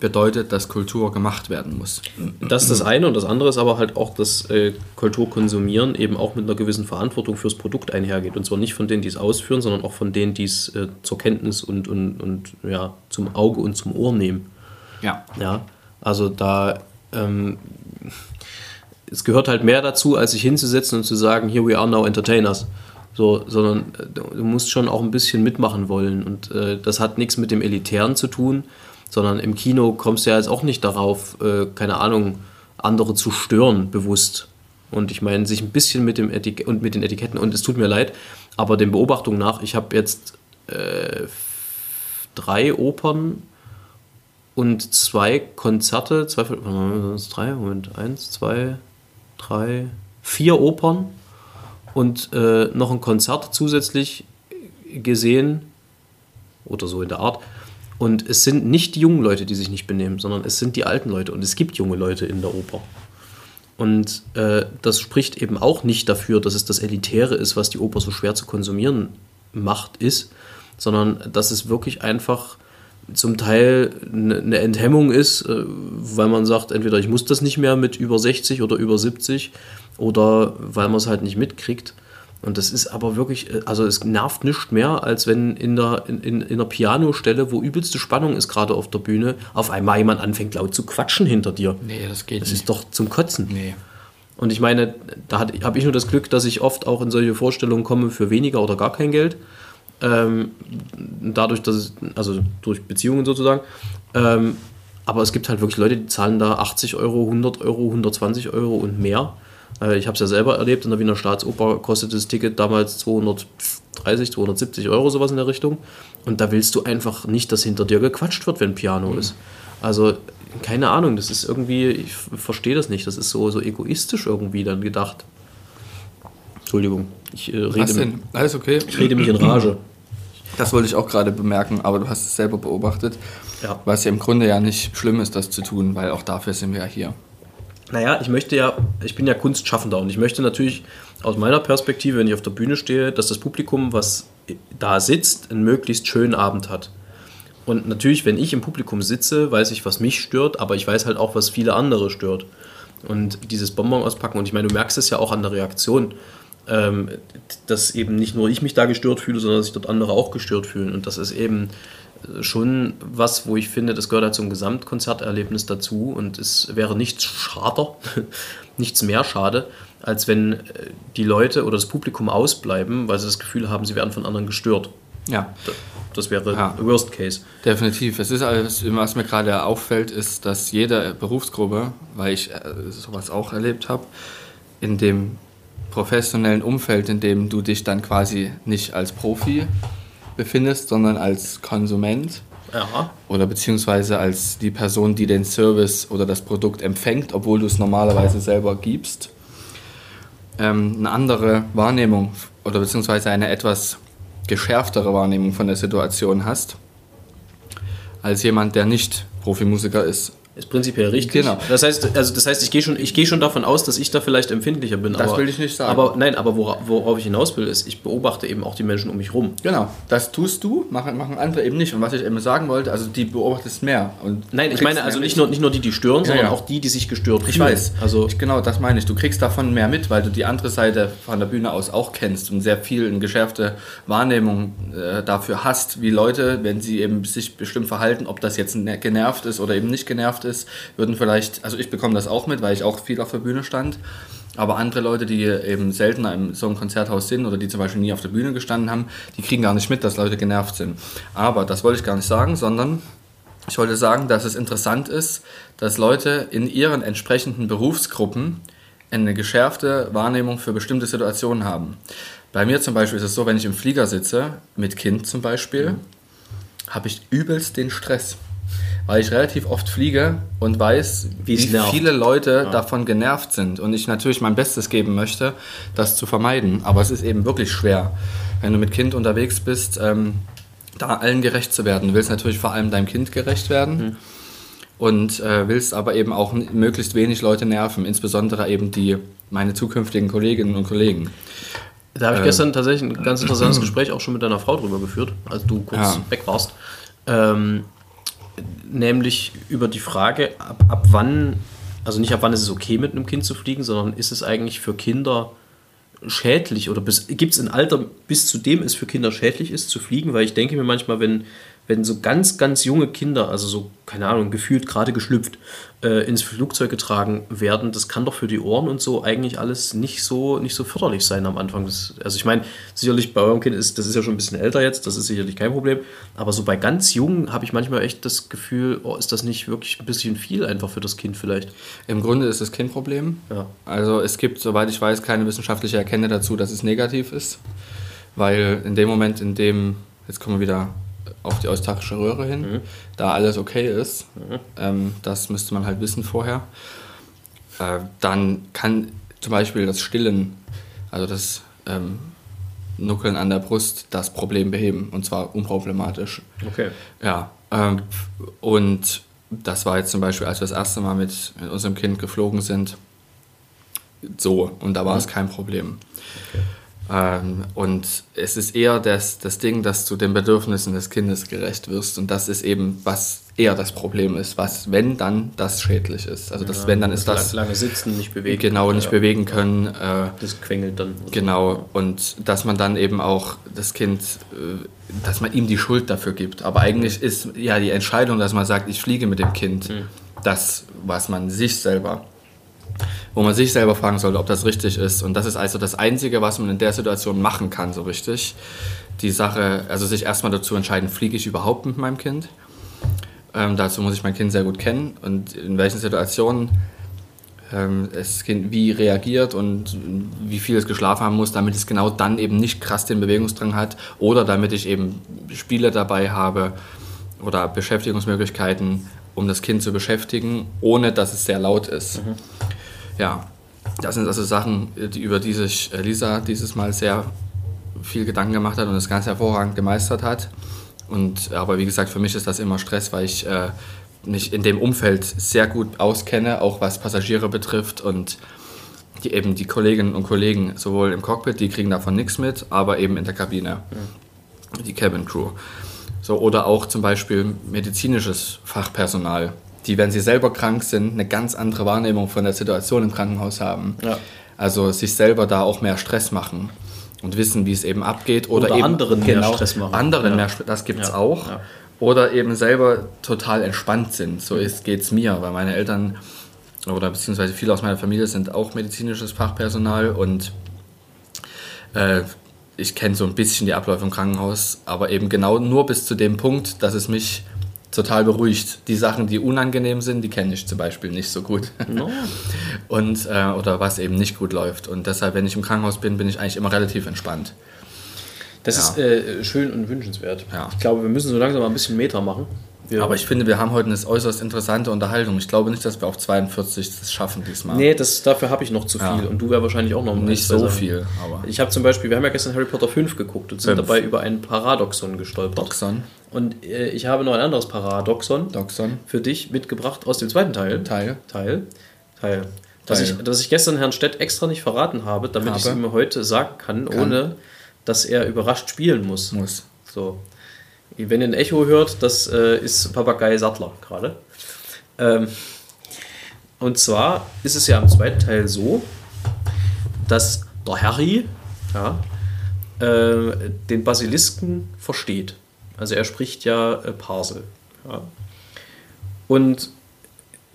bedeutet, dass Kultur gemacht werden muss. Das ist das eine und das andere ist aber halt auch, dass äh, Kultur konsumieren eben auch mit einer gewissen Verantwortung fürs Produkt einhergeht. Und zwar nicht von denen, die es ausführen, sondern auch von denen, die es äh, zur Kenntnis und, und, und ja, zum Auge und zum Ohr nehmen. Ja. Ja. Also da, ähm, es gehört halt mehr dazu, als sich hinzusetzen und zu sagen, here we are now entertainers. So, sondern äh, du musst schon auch ein bisschen mitmachen wollen. Und äh, das hat nichts mit dem Elitären zu tun, sondern im Kino kommst du ja jetzt auch nicht darauf, äh, keine Ahnung, andere zu stören, bewusst. Und ich meine, sich ein bisschen mit, dem Etik und mit den Etiketten, und es tut mir leid, aber den Beobachtungen nach, ich habe jetzt äh, drei Opern und zwei Konzerte, zwei, drei, Moment, eins, zwei, drei, vier Opern und äh, noch ein Konzert zusätzlich gesehen oder so in der Art. Und es sind nicht die jungen Leute, die sich nicht benehmen, sondern es sind die alten Leute und es gibt junge Leute in der Oper. Und äh, das spricht eben auch nicht dafür, dass es das Elitäre ist, was die Oper so schwer zu konsumieren macht, ist, sondern dass es wirklich einfach zum Teil eine Enthemmung ist, äh, weil man sagt, entweder ich muss das nicht mehr mit über 60 oder über 70 oder weil man es halt nicht mitkriegt. Und das ist aber wirklich, äh, also es nervt nicht mehr, als wenn in der, in, in, in der Pianostelle, wo übelste Spannung ist gerade auf der Bühne, auf einmal jemand anfängt laut zu quatschen hinter dir. Nee, das geht das nicht. Das ist doch zum Kotzen. Nee. Und ich meine, da habe ich nur das Glück, dass ich oft auch in solche Vorstellungen komme für weniger oder gar kein Geld. Ähm, dadurch, dass es, also durch Beziehungen sozusagen. Ähm, aber es gibt halt wirklich Leute, die zahlen da 80 Euro, 100 Euro, 120 Euro und mehr. Äh, ich habe es ja selber erlebt, in der Wiener Staatsoper kostet das Ticket damals 230, 270 Euro, sowas in der Richtung. Und da willst du einfach nicht, dass hinter dir gequatscht wird, wenn Piano mhm. ist. Also, keine Ahnung, das ist irgendwie, ich verstehe das nicht, das ist so, so egoistisch irgendwie dann gedacht. Entschuldigung, ich, äh, rede, Alles okay. ich rede mich in Rage. Das wollte ich auch gerade bemerken, aber du hast es selber beobachtet. Ja. Was ja im Grunde ja nicht schlimm ist, das zu tun, weil auch dafür sind wir ja hier. Naja, ich möchte ja, ich bin ja Kunstschaffender und ich möchte natürlich aus meiner Perspektive, wenn ich auf der Bühne stehe, dass das Publikum, was da sitzt, einen möglichst schönen Abend hat. Und natürlich, wenn ich im Publikum sitze, weiß ich, was mich stört, aber ich weiß halt auch, was viele andere stört. Und dieses Bonbon auspacken, und ich meine, du merkst es ja auch an der Reaktion, ähm, dass eben nicht nur ich mich da gestört fühle, sondern dass sich dort andere auch gestört fühlen. Und das ist eben schon was, wo ich finde, das gehört halt zum Gesamtkonzerterlebnis dazu und es wäre nichts schader, [LAUGHS] nichts mehr schade, als wenn äh, die Leute oder das Publikum ausbleiben, weil sie das Gefühl haben, sie werden von anderen gestört. Ja. Das wäre Ja. Worst Case. Definitiv. Es ist alles, was mir gerade auffällt, ist, dass jede Berufsgruppe, weil ich äh, sowas auch erlebt habe, in dem professionellen Umfeld, in dem du dich dann quasi nicht als Profi befindest, sondern als Konsument Ja. oder beziehungsweise als die Person, die den Service oder das Produkt empfängt, obwohl du es normalerweise selber gibst, ähm, eine andere Wahrnehmung oder beziehungsweise eine etwas geschärftere Wahrnehmung von der Situation hast, als jemand, der nicht Profimusiker ist. Ist prinzipiell richtig. Genau. Das heißt, also das heißt, ich gehe schon, ich gehe schon davon aus, dass ich da vielleicht empfindlicher bin. Das aber, will ich nicht sagen. Aber nein, aber wora- worauf ich hinaus will, ist, ich beobachte eben auch die Menschen um mich rum. Genau, das tust du, machen, machen andere eben nicht. Und was ich eben sagen wollte, also die beobachtest mehr. Und Nein, ich meine also nicht nur, nicht nur die, die stören, sondern ja. auch die, die sich gestört Ich fühlen. weiß. Also ich, genau, das meine ich. Du kriegst davon mehr mit, weil du die andere Seite von der Bühne aus auch kennst und sehr viel eine geschärfte Wahrnehmung äh, dafür hast, wie Leute, wenn sie eben sich bestimmt verhalten, ob das jetzt ne- genervt ist oder eben nicht genervt ist, würden vielleicht, also ich bekomme das auch mit, weil ich auch viel auf der Bühne stand. Aber andere Leute, die eben seltener in so einem Konzerthaus sind oder die zum Beispiel nie auf der Bühne gestanden haben, die kriegen gar nicht mit, dass Leute genervt sind. Aber das wollte ich gar nicht sagen, sondern ich wollte sagen, dass es interessant ist, dass Leute in ihren entsprechenden Berufsgruppen eine geschärfte Wahrnehmung für bestimmte Situationen haben. Bei mir zum Beispiel ist es so, wenn ich im Flieger sitze, mit Kind zum Beispiel, habe ich übelst den Stress. Weil ich relativ oft fliege und weiß, Wie viele Leute davon genervt sind. Und ich natürlich mein Bestes geben möchte, das zu vermeiden. Aber es ist eben wirklich schwer, wenn du mit Kind unterwegs bist, ähm, da allen gerecht zu werden. Du willst natürlich vor allem deinem Kind gerecht werden und äh, willst aber eben auch möglichst wenig Leute nerven, insbesondere eben die meine zukünftigen Kolleginnen und Kollegen. Da habe ich gestern tatsächlich ein ganz interessantes Gespräch auch schon mit deiner Frau drüber geführt, als du kurz Ja. weg warst. Ähm, nämlich über die Frage, ab, ab wann, also nicht ab wann ist es okay, mit einem Kind zu fliegen, sondern ist es eigentlich für Kinder schädlich oder gibt es ein Alter, bis zu dem es für Kinder schädlich ist, zu fliegen? Weil ich denke mir manchmal, wenn, wenn so ganz, ganz junge Kinder, also so, keine Ahnung, gefühlt gerade geschlüpft, äh, ins Flugzeug getragen werden, das kann doch für die Ohren und so eigentlich alles nicht so, nicht so förderlich sein am Anfang. Das, also ich meine, sicherlich bei eurem Kind ist, das ist ja schon ein bisschen älter jetzt, das ist sicherlich kein Problem, aber so bei ganz jungen habe ich manchmal echt das Gefühl, oh, ist das nicht wirklich ein bisschen viel einfach für das Kind vielleicht? Im Grunde ist es kein Problem. Ja. Also es gibt, soweit ich weiß, keine wissenschaftliche Erkenntnis dazu, dass es negativ ist. Weil in dem Moment, in dem, jetzt kommen wir wieder auf die eustachische Röhre hin, da alles okay ist, ähm, das müsste man halt wissen vorher, äh, dann kann zum Beispiel das Stillen, also das ähm, Nuckeln an der Brust, das Problem beheben. Und zwar unproblematisch. Okay. Ja, ähm, und das war jetzt zum Beispiel, als wir das erste Mal mit, mit unserem Kind geflogen sind, so. Und da war es kein Problem. Ähm, und es ist eher das, das Ding, dass du den Bedürfnissen des Kindes gerecht wirst. Und das ist eben, was eher das Problem ist, was, wenn dann, das schädlich ist. Also das, wenn dann ist das lange sitzen, nicht bewegen. genau nicht Ja. bewegen können. Äh, Das quengelt dann. Genau, und dass man dann eben auch das Kind, äh, dass man ihm die Schuld dafür gibt. Aber eigentlich ist ja die Entscheidung, dass man sagt, ich fliege mit dem Kind, das, was man sich selber wo man sich selber fragen sollte, ob das richtig ist. Und das ist also das Einzige, was man in der Situation machen kann, so richtig. Die Sache, also sich erstmal dazu entscheiden, fliege ich überhaupt mit meinem Kind? Ähm, dazu muss ich mein Kind sehr gut kennen und in welchen Situationen ähm, das Kind wie reagiert und wie viel es geschlafen haben muss, damit es genau dann eben nicht krass den Bewegungsdrang hat oder damit ich eben Spiele dabei habe oder Beschäftigungsmöglichkeiten, um das Kind zu beschäftigen, ohne dass es sehr laut ist. Mhm. Ja, das sind also Sachen, die, über die sich Lisa dieses Mal sehr viel Gedanken gemacht hat und das ganz hervorragend gemeistert hat. Und, aber wie gesagt, für mich ist das immer Stress, weil ich äh, mich in dem Umfeld sehr gut auskenne, auch was Passagiere betrifft und die, eben die Kolleginnen und Kollegen sowohl im Cockpit, die kriegen davon nichts mit, aber eben in der Kabine, ja. die Cabin Crew. So, oder auch zum Beispiel medizinisches Fachpersonal, die, wenn sie selber krank sind, eine ganz andere Wahrnehmung von der Situation im Krankenhaus haben. Ja. Also sich selber da auch mehr Stress machen und wissen, wie es eben abgeht. Oder, oder eben anderen genau, mehr Stress machen. Anderen ja. mehr das gibt es auch oder eben selber total entspannt sind. So geht es mir, weil meine Eltern oder beziehungsweise viele aus meiner Familie sind auch medizinisches Fachpersonal und äh, ich kenne so ein bisschen die Abläufe im Krankenhaus, aber eben genau nur bis zu dem Punkt, dass es mich total beruhigt. Die Sachen, die unangenehm sind, die kenne ich zum Beispiel nicht so gut. No. [LAUGHS] und, äh, oder was eben nicht gut läuft. Und deshalb, wenn ich im Krankenhaus bin, bin ich eigentlich immer relativ entspannt. Das ja. ist äh, schön und wünschenswert. Ja. Ich glaube, wir müssen so langsam mal ein bisschen Meter machen. Wir Aber ich finde, wir haben heute eine äußerst interessante Unterhaltung. Ich glaube nicht, dass wir auf 42 das schaffen diesmal. Nee, das, dafür habe ich noch zu viel. Ja. Und du wäre wahrscheinlich auch noch nicht so besser. viel. Aber ich habe zum Beispiel, wir haben ja gestern Harry Potter 5 geguckt und sind Fünf. dabei über ein Paradoxon gestolpert. Doxon. Und äh, ich habe noch ein anderes Paradoxon Doxon. für dich mitgebracht aus dem zweiten Teil. Teil. Teil. Teil. Das ich, dass ich gestern Herrn Stett extra nicht verraten habe, damit habe. ich es ihm heute sagen kann, kann, ohne dass er überrascht spielen muss. Muss. So. Wenn ihr ein Echo hört, das äh, ist Papagei Sattler gerade. Ähm, und zwar ist es ja im zweiten Teil so, dass der Harry ja, äh, den Basilisken versteht. Also er spricht ja äh, Parsel. Ja. Und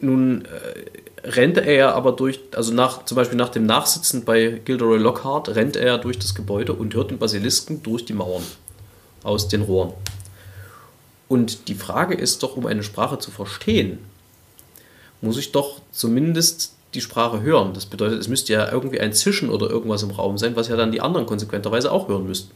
nun äh, rennt er ja aber durch, also nach, zum Beispiel nach dem Nachsitzen bei Gilderoy Lockhart, rennt er durch das Gebäude und hört den Basilisken durch die Mauern aus den Rohren. Und die Frage ist doch, um eine Sprache zu verstehen, muss ich doch zumindest die Sprache hören. Das bedeutet, es müsste ja irgendwie ein Zischen oder irgendwas im Raum sein, was ja dann die anderen konsequenterweise auch hören müssten.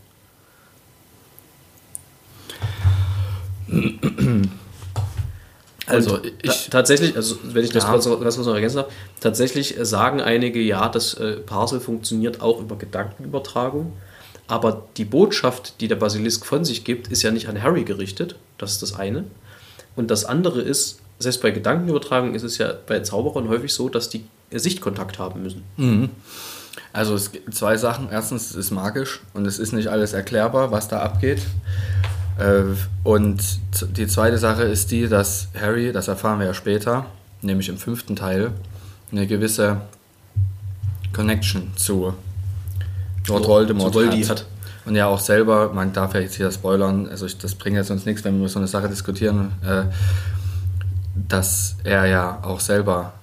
Also ich, tatsächlich, also wenn ich das ja. kurz, kurz noch ergänzen darf, tatsächlich sagen einige, ja, das äh, Parsel funktioniert auch über Gedankenübertragung. Aber die Botschaft, die der Basilisk von sich gibt, ist ja nicht an Harry gerichtet. Das ist das eine. Und das andere ist, selbst bei Gedankenübertragung ist es ja bei Zauberern häufig so, dass die Sichtkontakt haben müssen. Mhm. Also es gibt zwei Sachen. Erstens, es ist magisch und es ist nicht alles erklärbar, was da abgeht. Äh, und die zweite Sache ist die, dass Harry, das erfahren wir ja später, nämlich im fünften Teil, eine gewisse Connection zu Lord Voldemort hat. hat. Und ja auch selber, man darf ja jetzt hier spoilern, also ich, das bringt jetzt uns nichts, wenn wir über so eine Sache diskutieren, äh, dass er ja auch selber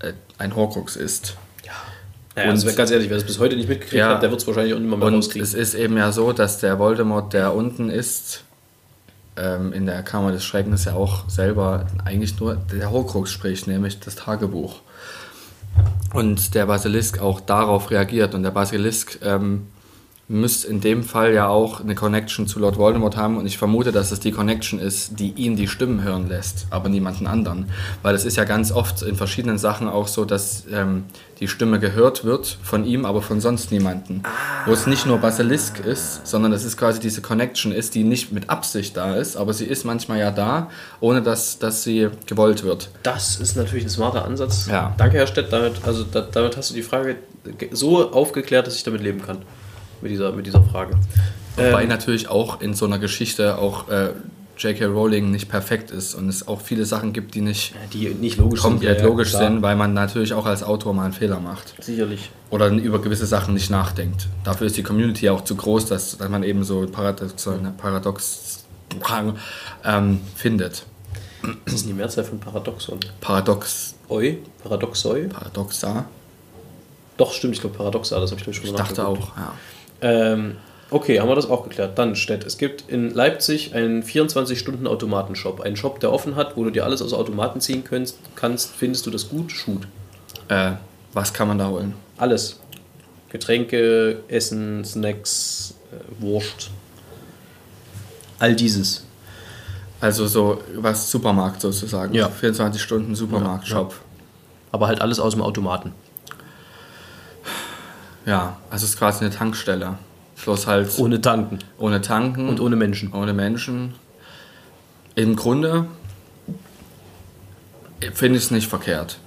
äh, ein Horcrux ist. Ja, und also ganz ehrlich, wer es bis heute nicht mitgekriegt ja, hat, der wird es wahrscheinlich auch nicht mehr, rauskriegen. Es ist eben ja so, dass der Voldemort, der unten ist, ähm, in der Kammer des Schreckens ja auch selber eigentlich nur der Horcrux spricht, nämlich das Tagebuch. Und der Basilisk auch darauf reagiert. Und der Basilisk ähm, müsste in dem Fall ja auch eine Connection zu Lord Voldemort haben und ich vermute, dass es die Connection ist, die ihn die Stimmen hören lässt, aber niemanden anderen. Weil es ist ja ganz oft in verschiedenen Sachen auch so, dass ähm, die Stimme gehört wird von ihm, aber von sonst niemanden. Wo es nicht nur Basilisk ist, sondern es ist quasi diese Connection ist, die nicht mit Absicht da ist, aber sie ist manchmal ja da, ohne dass, dass sie gewollt wird. Das ist natürlich ein smarter Ansatz. Ja. Danke, Herr Stett. Damit, also, da, damit hast du die Frage so aufgeklärt, dass ich damit leben kann mit dieser, mit dieser Frage. Wobei ähm, natürlich auch in so einer Geschichte auch äh, J.K. Rowling nicht perfekt ist und es auch viele Sachen gibt, die nicht, die nicht logisch komplett sind, ja, logisch sind, weil man natürlich auch als Autor mal einen Fehler macht. Sicherlich. Oder über gewisse Sachen nicht nachdenkt. Dafür ist die Community auch zu groß, dass, dass man eben so paradox, paradox ähm, findet. Das ist die Mehrzahl von Paradoxon. Paradox. Oi? Paradoxoi? Paradoxa. Doch, stimmt, ich glaube Paradoxa, das habe ich glaube ich schon Ich dachte auch, ja. Ähm, okay, haben wir das auch geklärt. Dann steht, es gibt in Leipzig einen 24-Stunden-Automatenshop. Einen Shop, der offen hat, wo du dir alles aus Automaten ziehen kannst. kannst. Findest du das gut? Shoot. Äh, was kann man da holen? Alles. Getränke, Essen, Snacks, äh, Wurst. All dieses. Also so was Supermarkt sozusagen. Ja. 24 Stunden Supermarkt-Shop. Aber halt alles aus dem Automaten. Ja. also es ist quasi eine Tankstelle. Bloß halt Ohne Tanken. ohne Tanken Und ohne Menschen. ohne Menschen. Im Grunde finde ich es nicht verkehrt.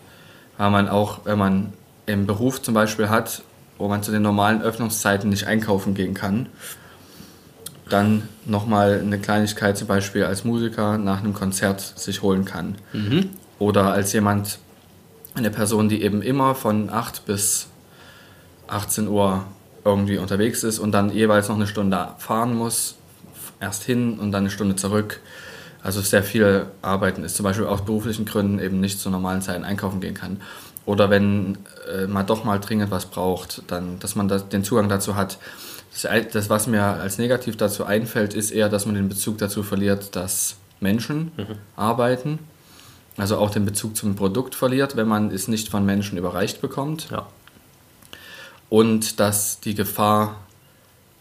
Weil man auch, wenn man im Beruf zum Beispiel hat, wo man zu den normalen Öffnungszeiten nicht einkaufen gehen kann, dann nochmal eine Kleinigkeit zum Beispiel als Musiker nach einem Konzert sich holen kann. Oder als jemand, eine Person, die eben immer von 8 bis 18 Uhr irgendwie unterwegs ist und dann jeweils noch eine Stunde fahren muss, erst hin und dann eine Stunde zurück. Also sehr viel arbeiten ist, zum Beispiel aus beruflichen Gründen eben nicht zu normalen Zeiten einkaufen gehen kann. Oder wenn äh, man doch mal dringend was braucht, dann, dass man das, den Zugang dazu hat. Das, das, was mir als negativ dazu einfällt, ist eher, dass man den Bezug dazu verliert, dass Menschen arbeiten. Also auch den Bezug zum Produkt verliert, wenn man es nicht von Menschen überreicht bekommt Ja. Und dass die Gefahr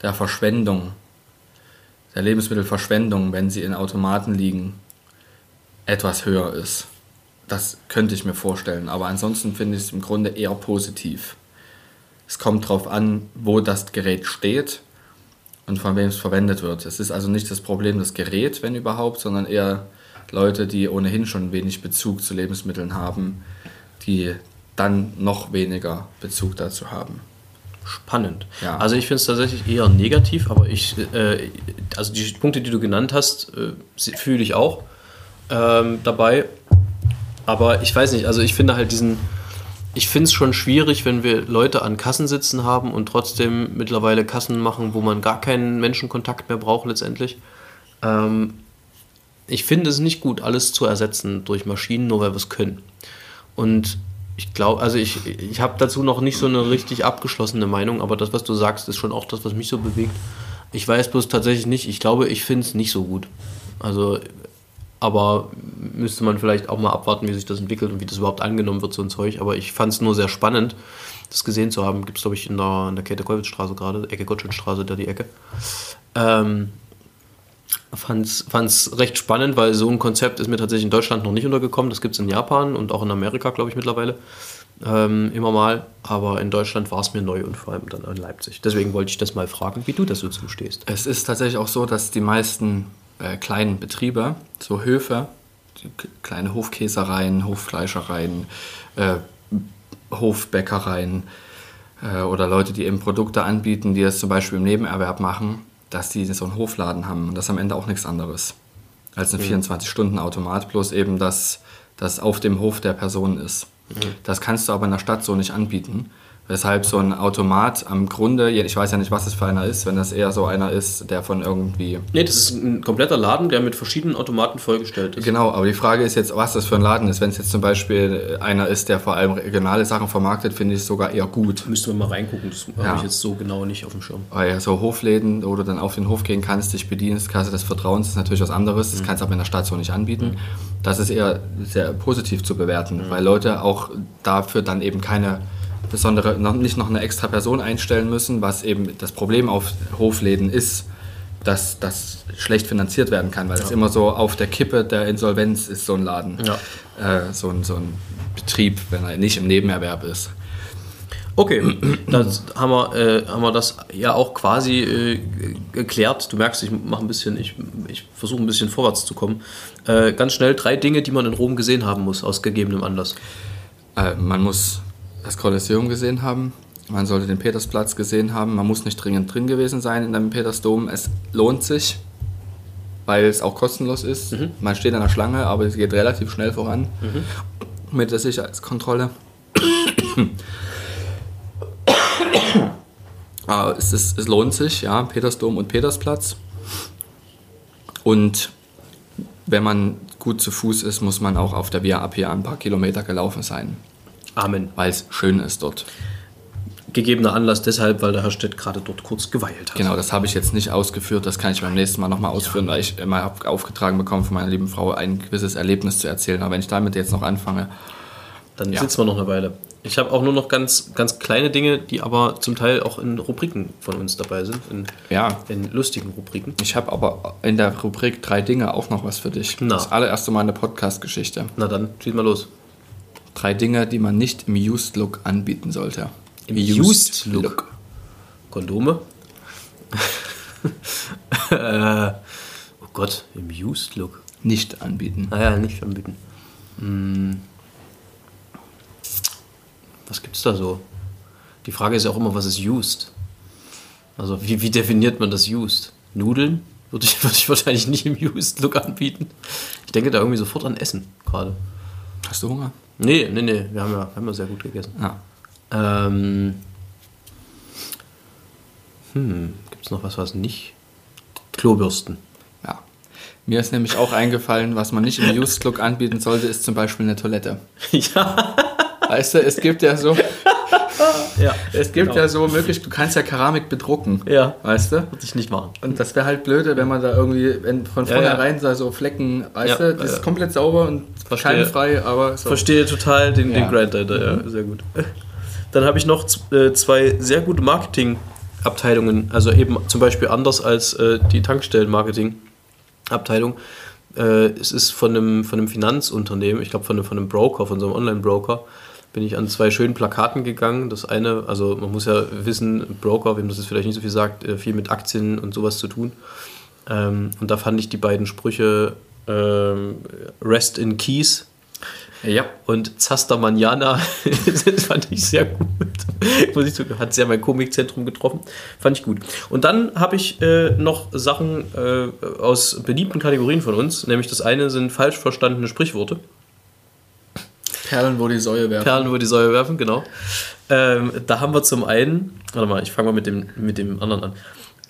der Verschwendung, der Lebensmittelverschwendung, wenn sie in Automaten liegen, etwas höher ist. Das könnte ich mir vorstellen, aber ansonsten finde ich es im Grunde eher positiv. Es kommt darauf an, wo das Gerät steht und von wem es verwendet wird. Es ist also nicht das Problem das Gerät, wenn überhaupt, sondern eher Leute, die ohnehin schon wenig Bezug zu Lebensmitteln haben, die dann noch weniger Bezug dazu haben. Spannend. Ja. Also ich finde es tatsächlich eher negativ, aber ich, äh, also die Punkte, die du genannt hast, äh, fühle ich auch ähm, dabei. Aber ich weiß nicht, also ich finde halt diesen, ich finde es schon schwierig, wenn wir Leute an Kassen sitzen haben und trotzdem mittlerweile Kassen machen, wo man gar keinen Menschenkontakt mehr braucht letztendlich. Ähm, ich finde es nicht gut, alles zu ersetzen durch Maschinen, nur weil wir es können. Und ich glaube, also ich, ich habe dazu noch nicht so eine richtig abgeschlossene Meinung, aber das, was du sagst, ist schon auch das, was mich so bewegt. Ich weiß bloß tatsächlich nicht, ich glaube, ich finde es nicht so gut. Also, aber müsste man vielleicht auch mal abwarten, wie sich das entwickelt und wie das überhaupt angenommen wird, so ein Zeug. Aber ich fand es nur sehr spannend, das gesehen zu haben. Gibt es, glaube ich, in der, in der Käthe-Kollwitz-Straße gerade, Ecke Gottschedstraße, da die Ecke. Ähm, fand es recht spannend, weil so ein Konzept ist mir tatsächlich in Deutschland noch nicht untergekommen. Das gibt es in Japan und auch in Amerika, glaube ich, mittlerweile. Ähm, immer mal. Aber in Deutschland war es mir neu und vor allem dann in Leipzig. Deswegen wollte ich das mal fragen, wie du das so zustehst. Es ist tatsächlich auch so, dass die meisten äh, kleinen Betriebe, so Höfe, kleine Hofkäsereien, Hoffleischereien, äh, Hofbäckereien äh, oder Leute, die eben Produkte anbieten, die das zum Beispiel im Nebenerwerb machen, dass die so einen Hofladen haben und das ist am Ende auch nichts anderes als ein 24-Stunden-Automat, bloß eben, dass das auf dem Hof der Person ist. Das kannst du aber in der Stadt so nicht anbieten. Weshalb so ein Automat am Grunde, ich weiß ja nicht, was es für einer ist, wenn das eher so einer ist, der von irgendwie. Nee, das ist ein kompletter Laden, der mit verschiedenen Automaten vollgestellt ist. Genau, aber die Frage ist jetzt, was das für ein Laden ist. Wenn es jetzt zum Beispiel einer ist, der vor allem regionale Sachen vermarktet, finde ich es sogar eher gut. Müsste man mal reingucken, das Ja. habe ich jetzt so genau nicht auf dem Schirm. Weil so Hofläden, wo du dann auf den Hof gehen kannst, dich bedienst, Kasse des Vertrauens, ist natürlich was anderes. Das kannst du aber in der Stadt so nicht anbieten. Das ist eher sehr positiv zu bewerten, weil Leute auch dafür dann eben keine besondere, noch, nicht noch eine extra Person einstellen müssen, was eben das Problem auf Hofläden ist, dass das schlecht finanziert werden kann, weil es immer so auf der Kippe der Insolvenz ist, so ein Laden. Ja. Äh, so, ein, so ein Betrieb, wenn er nicht im Nebenerwerb ist. Okay, [CLEARS THROAT] dann haben wir, äh, haben wir das ja auch quasi äh, geklärt. Du merkst, ich mache ein bisschen, ich, ich versuche ein bisschen vorwärts zu kommen. Äh, ganz schnell drei Dinge, die man in Rom gesehen haben muss, aus gegebenem Anlass. Äh, man muss das Kolosseum gesehen haben, man sollte den Petersplatz gesehen haben, man muss nicht dringend drin gewesen sein in einem Petersdom. Es lohnt sich, weil es auch kostenlos ist. Man steht an der Schlange, aber es geht relativ schnell voran mit der Sicherheitskontrolle. [COUGHS] aber es, ist, es lohnt sich, ja, Petersdom und Petersplatz. Und wenn man gut zu Fuß ist, muss man auch auf der Via Appia ein paar Kilometer gelaufen sein, Amen. weil es schön ist dort. Gegebener Anlass deshalb, weil der Herr Stett gerade dort kurz geweilt hat. Genau, das habe ich jetzt nicht ausgeführt, das kann ich beim nächsten Mal nochmal ausführen, weil ich hab aufgetragen bekommen von meiner lieben Frau, ein gewisses Erlebnis zu erzählen. Aber wenn ich damit jetzt noch anfange, Dann Ja. sitzen wir noch eine Weile. Ich habe auch nur noch ganz, ganz kleine Dinge, die aber zum Teil auch in Rubriken von uns dabei sind. In, ja, in lustigen Rubriken. ich habe aber in der Rubrik drei Dinge auch noch was für dich. Na. Das allererste Mal eine Podcast-Geschichte. Na dann, schieß mal los. Drei Dinge, die man nicht im Used Look anbieten sollte. Im Used Look. Kondome. [LAUGHS] äh, oh Gott, im Used Look. Nicht anbieten. Naja, nicht anbieten. Hm. Was gibt's da so? Die Frage ist ja auch immer, was ist used? Also, wie, wie definiert man das used? Nudeln? Würde ich, [LAUGHS] würde ich wahrscheinlich nicht im used Look anbieten. Ich denke da irgendwie sofort an Essen gerade. Hast du Hunger? Nee, nee, nee, wir haben ja, wir haben ja sehr gut gegessen. Ja. Ähm, hm, gibt es noch was, was nicht? Klobürsten. ja. Mir ist nämlich auch eingefallen, was man nicht im Used Look anbieten sollte, ist zum Beispiel eine Toilette. [LAUGHS] ja. Weißt du, es gibt ja so, Ja, es gibt ja so möglich, du kannst ja Keramik bedrucken. Ja. Weißt du? Würde ich nicht machen. Und das wäre halt blöde, wenn man da irgendwie wenn von Ja, vornherein da so Flecken, weißt Ja, du, das ja. ist komplett sauber und Verstehe. keimfrei, aber so. Verstehe total den, den Ja. Grind dahinter, ja, sehr gut. Dann habe ich noch äh, zwei sehr gute Marketingabteilungen, also eben zum Beispiel anders als äh, die Tankstellen-Marketing-Abteilung. Äh, es ist von einem, von einem Finanzunternehmen, ich glaube von einem, von einem Broker, von so einem Online-Broker, bin ich an zwei schönen Plakaten gegangen. Das eine, also man muss ja wissen, Broker, wem das jetzt vielleicht nicht so viel sagt, äh, viel mit Aktien und sowas zu tun. Ähm, und da fand ich die beiden Sprüche ähm, Rest in Keys Ja. und Zaster Manjana, [LAUGHS] das fand ich sehr gut. Muss ich zugeben, hat sehr mein Komikzentrum getroffen. Fand ich gut. Und dann habe ich äh, noch Sachen äh, aus beliebten Kategorien von uns. Nämlich das eine sind falsch verstandene Sprichworte. Perlen, wo die Säue werfen. Perlen über die Säule werfen, genau. Ähm, da haben wir zum einen, warte mal, ich fange mal mit dem, mit dem anderen an.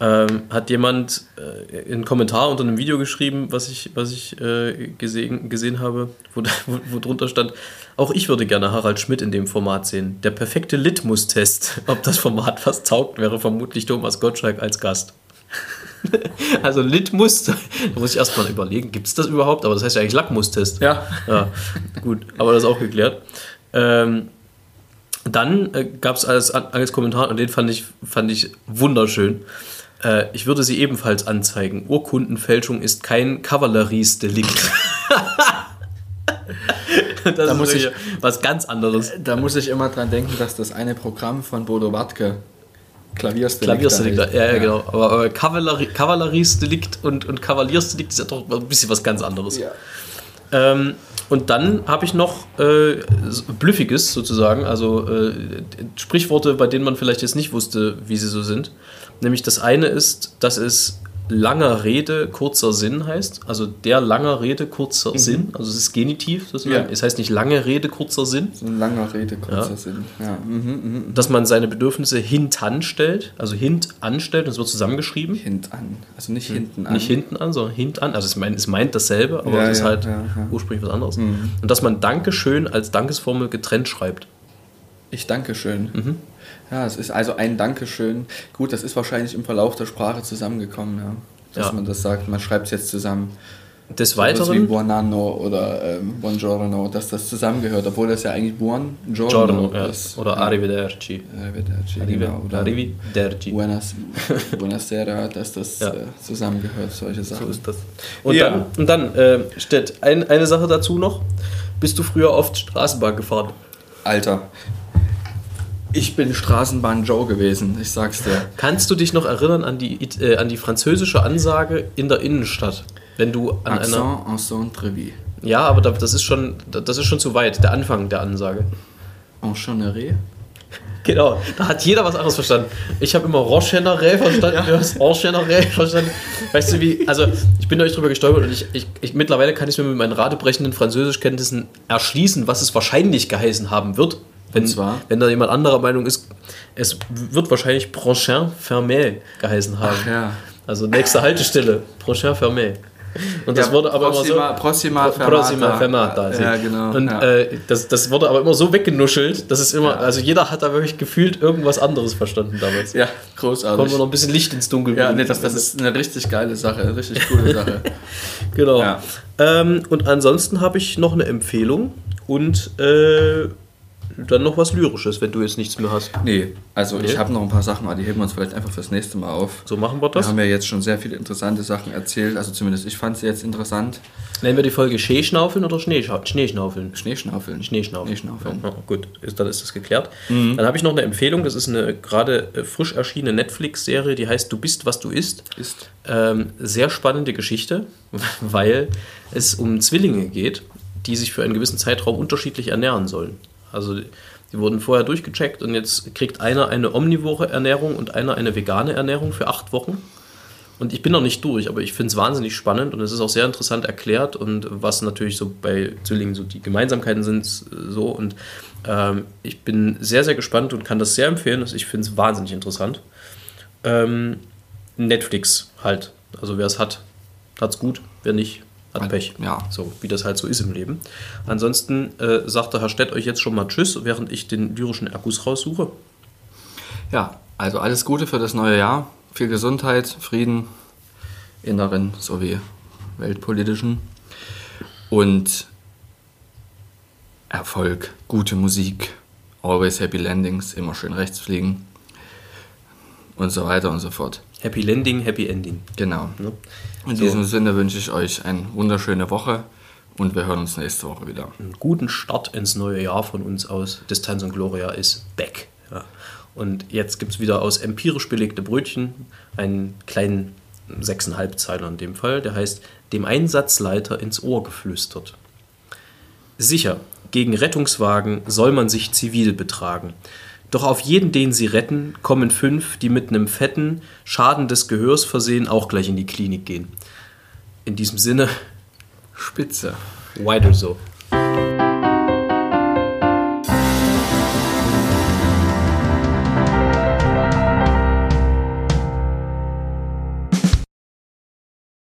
Ähm, hat jemand äh, einen Kommentar unter einem Video geschrieben, was ich, was ich äh, gesehen, gesehen habe, wo, [LAUGHS] wo, wo drunter stand, auch ich würde gerne Harald Schmidt in dem Format sehen. Der perfekte Litmus-Test, ob das Format was taugt, wäre vermutlich Thomas Gottschalk als Gast. [LAUGHS] also Litmus, [LAUGHS] da muss ich erstmal überlegen, gibt es das überhaupt? Aber das heißt ja eigentlich Lackmustest. Ja. Ja, gut, aber das ist auch geklärt. Ähm, dann äh, gab es als, als Kommentar, und den fand ich, fand ich wunderschön. Äh, ich würde sie ebenfalls anzeigen. Urkundenfälschung ist kein Kavalleriesdelikt. [LAUGHS] das Da ist muss ich- was ganz anderes. Da muss ich immer dran denken, dass das eine Programm von Bodo Wartke Klaviersdelikt Klaviersdelikt, ja, ja, genau. Aber, aber Kavallerie, Kavalleriesdelikt und, und Kavaliersdelikt ist ja doch ein bisschen was ganz anderes. Ja. Ähm, und dann habe ich noch äh, Blüffiges sozusagen, also äh, Sprichworte, bei denen man vielleicht jetzt nicht wusste, wie sie so sind. Nämlich das eine ist, dass es langer Rede, kurzer Sinn heißt. Also der langer Rede, kurzer Sinn. Also es ist Genitiv sozusagen. Ja. Es heißt nicht lange Rede, kurzer Sinn. Langer Rede, kurzer Ja. Sinn. Ja. Mhm, mhm. Dass man seine Bedürfnisse hintan stellt, also hint anstellt, und es wird zusammengeschrieben. Hint an. Also nicht hinten an. Nicht hinten an, sondern hint an. Also es meint, es meint dasselbe, aber es ist halt ursprünglich was anderes. Und dass man Dankeschön als Dankesformel getrennt schreibt. Ich danke schön. Mhm. Ja, es ist also ein Dankeschön. Gut, das ist wahrscheinlich im Verlauf der Sprache zusammengekommen, ja. Dass Ja. man das sagt, man schreibt es jetzt zusammen. Des Sowas wie Weiteren, Buonanno oder ähm, Buongiorno, dass das zusammengehört, obwohl das ja eigentlich Buongiorno Giorno, ja. ist. oder ja. Arrivederci. Arrivederci, Arrive, genau. Oder Arrivederci. Buenas, [LAUGHS] Buonasera, dass das Ja. äh, zusammengehört, solche Sachen. So ist das. Und Ja. dann, und dann äh, Stett, ein, eine Sache dazu noch. Bist du früher oft Straßenbahn gefahren? Alter, ich bin Straßenbahn Joe gewesen, ich sag's dir. Kannst du dich noch erinnern an die, äh, an die französische Ansage in der Innenstadt? Wenn du an einer. Accent en son trevis. Ja, aber da- das ist, schon, das ist schon zu weit, der Anfang der Ansage. En chonnerie? Genau, da hat jeder was anderes verstanden. Ich habe immer Rochenerä verstanden, du hast Orchenerä verstanden. Weißt du wie, also ich bin euch drüber gestolpert und ich, ich, ich mittlerweile kann ich mir mit meinen ratebrechenden Französischkenntnissen erschließen, was es wahrscheinlich geheißen haben wird. Wenn, wenn da jemand anderer Meinung ist, es wird wahrscheinlich Prochain Fermé geheißen haben. Ach ja. Also nächste Haltestelle, Prochain Fermé. Und das Ja, wurde aber proxima- immer so. proxima Pro- proxima fermata. fermata. Ja, genau, Und ja. Äh, das, das wurde aber immer so weggenuschelt, dass es immer, Ja. also jeder hat da wirklich gefühlt irgendwas anderes verstanden damals. Ja, großartig. wir noch ein bisschen Licht ins Dunkel Ja, nee, das, das ist eine richtig geile Sache, eine richtig coole [LAUGHS] Sache. Genau. Ähm, und ansonsten habe ich noch eine Empfehlung und äh, dann noch was Lyrisches, wenn du jetzt nichts mehr hast. Nee, also Nee? ich habe noch ein paar Sachen, aber die heben wir uns vielleicht einfach fürs nächste Mal auf. So machen wir Wir das. haben ja jetzt schon sehr viele interessante Sachen erzählt, also zumindest ich fand sie jetzt interessant. Nennen wir die Folge Schneeschnaufeln oder Schneeschnaufeln? Schneeschnaufeln. Schneeschnaufeln. Schneeschnaufeln. Ja, gut, ist, dann ist das geklärt. Dann habe ich noch eine Empfehlung. Das ist eine gerade äh, frisch erschienene Netflix-Serie, die heißt Du bist, was du isst. Ist. Ähm, sehr spannende Geschichte, [LAUGHS] weil es um Zwillinge geht, die sich für einen gewissen Zeitraum unterschiedlich ernähren sollen. Also die wurden vorher durchgecheckt und jetzt kriegt einer eine omnivore Ernährung und einer eine vegane Ernährung für acht Wochen. Und ich bin noch nicht durch, aber ich finde es wahnsinnig spannend und es ist auch sehr interessant erklärt und was natürlich so bei Zwillingen so die Gemeinsamkeiten sind so und ähm, ich bin sehr, sehr gespannt und kann das sehr empfehlen. Also ich finde es wahnsinnig interessant. Ähm, Netflix halt. Also wer es hat, hat's gut. Wer nicht, hat Pech. ja. So wie das halt so ist im Leben. Ansonsten äh, sagt der Herr Stett euch jetzt schon mal Tschüss, während ich den lyrischen Erguss raussuche. Ja, also alles Gute für das neue Jahr. Viel Gesundheit, Frieden, inneren sowie weltpolitischen. Und Erfolg, gute Musik, always happy landings, immer schön rechts fliegen und so weiter und so fort. Happy Landing, Happy Ending. Genau. Ne? In So. diesem Sinne wünsche ich euch eine wunderschöne Woche und wir hören uns nächste Woche wieder. einen guten Start ins neue Jahr von uns aus. Distanz und Gloria ist back. Ja. Und jetzt gibt es wieder aus empirisch belegte Brötchen einen kleinen sechseinhalb Zeiler in dem Fall, der heißt dem Einsatzleiter ins Ohr geflüstert. Sicher, gegen Rettungswagen soll man sich zivil betragen. Doch auf jeden, den sie retten, kommen fünf, die mit einem fetten Schaden des Gehörs versehen auch gleich in die Klinik gehen. In diesem Sinne, Spitze. weiter so.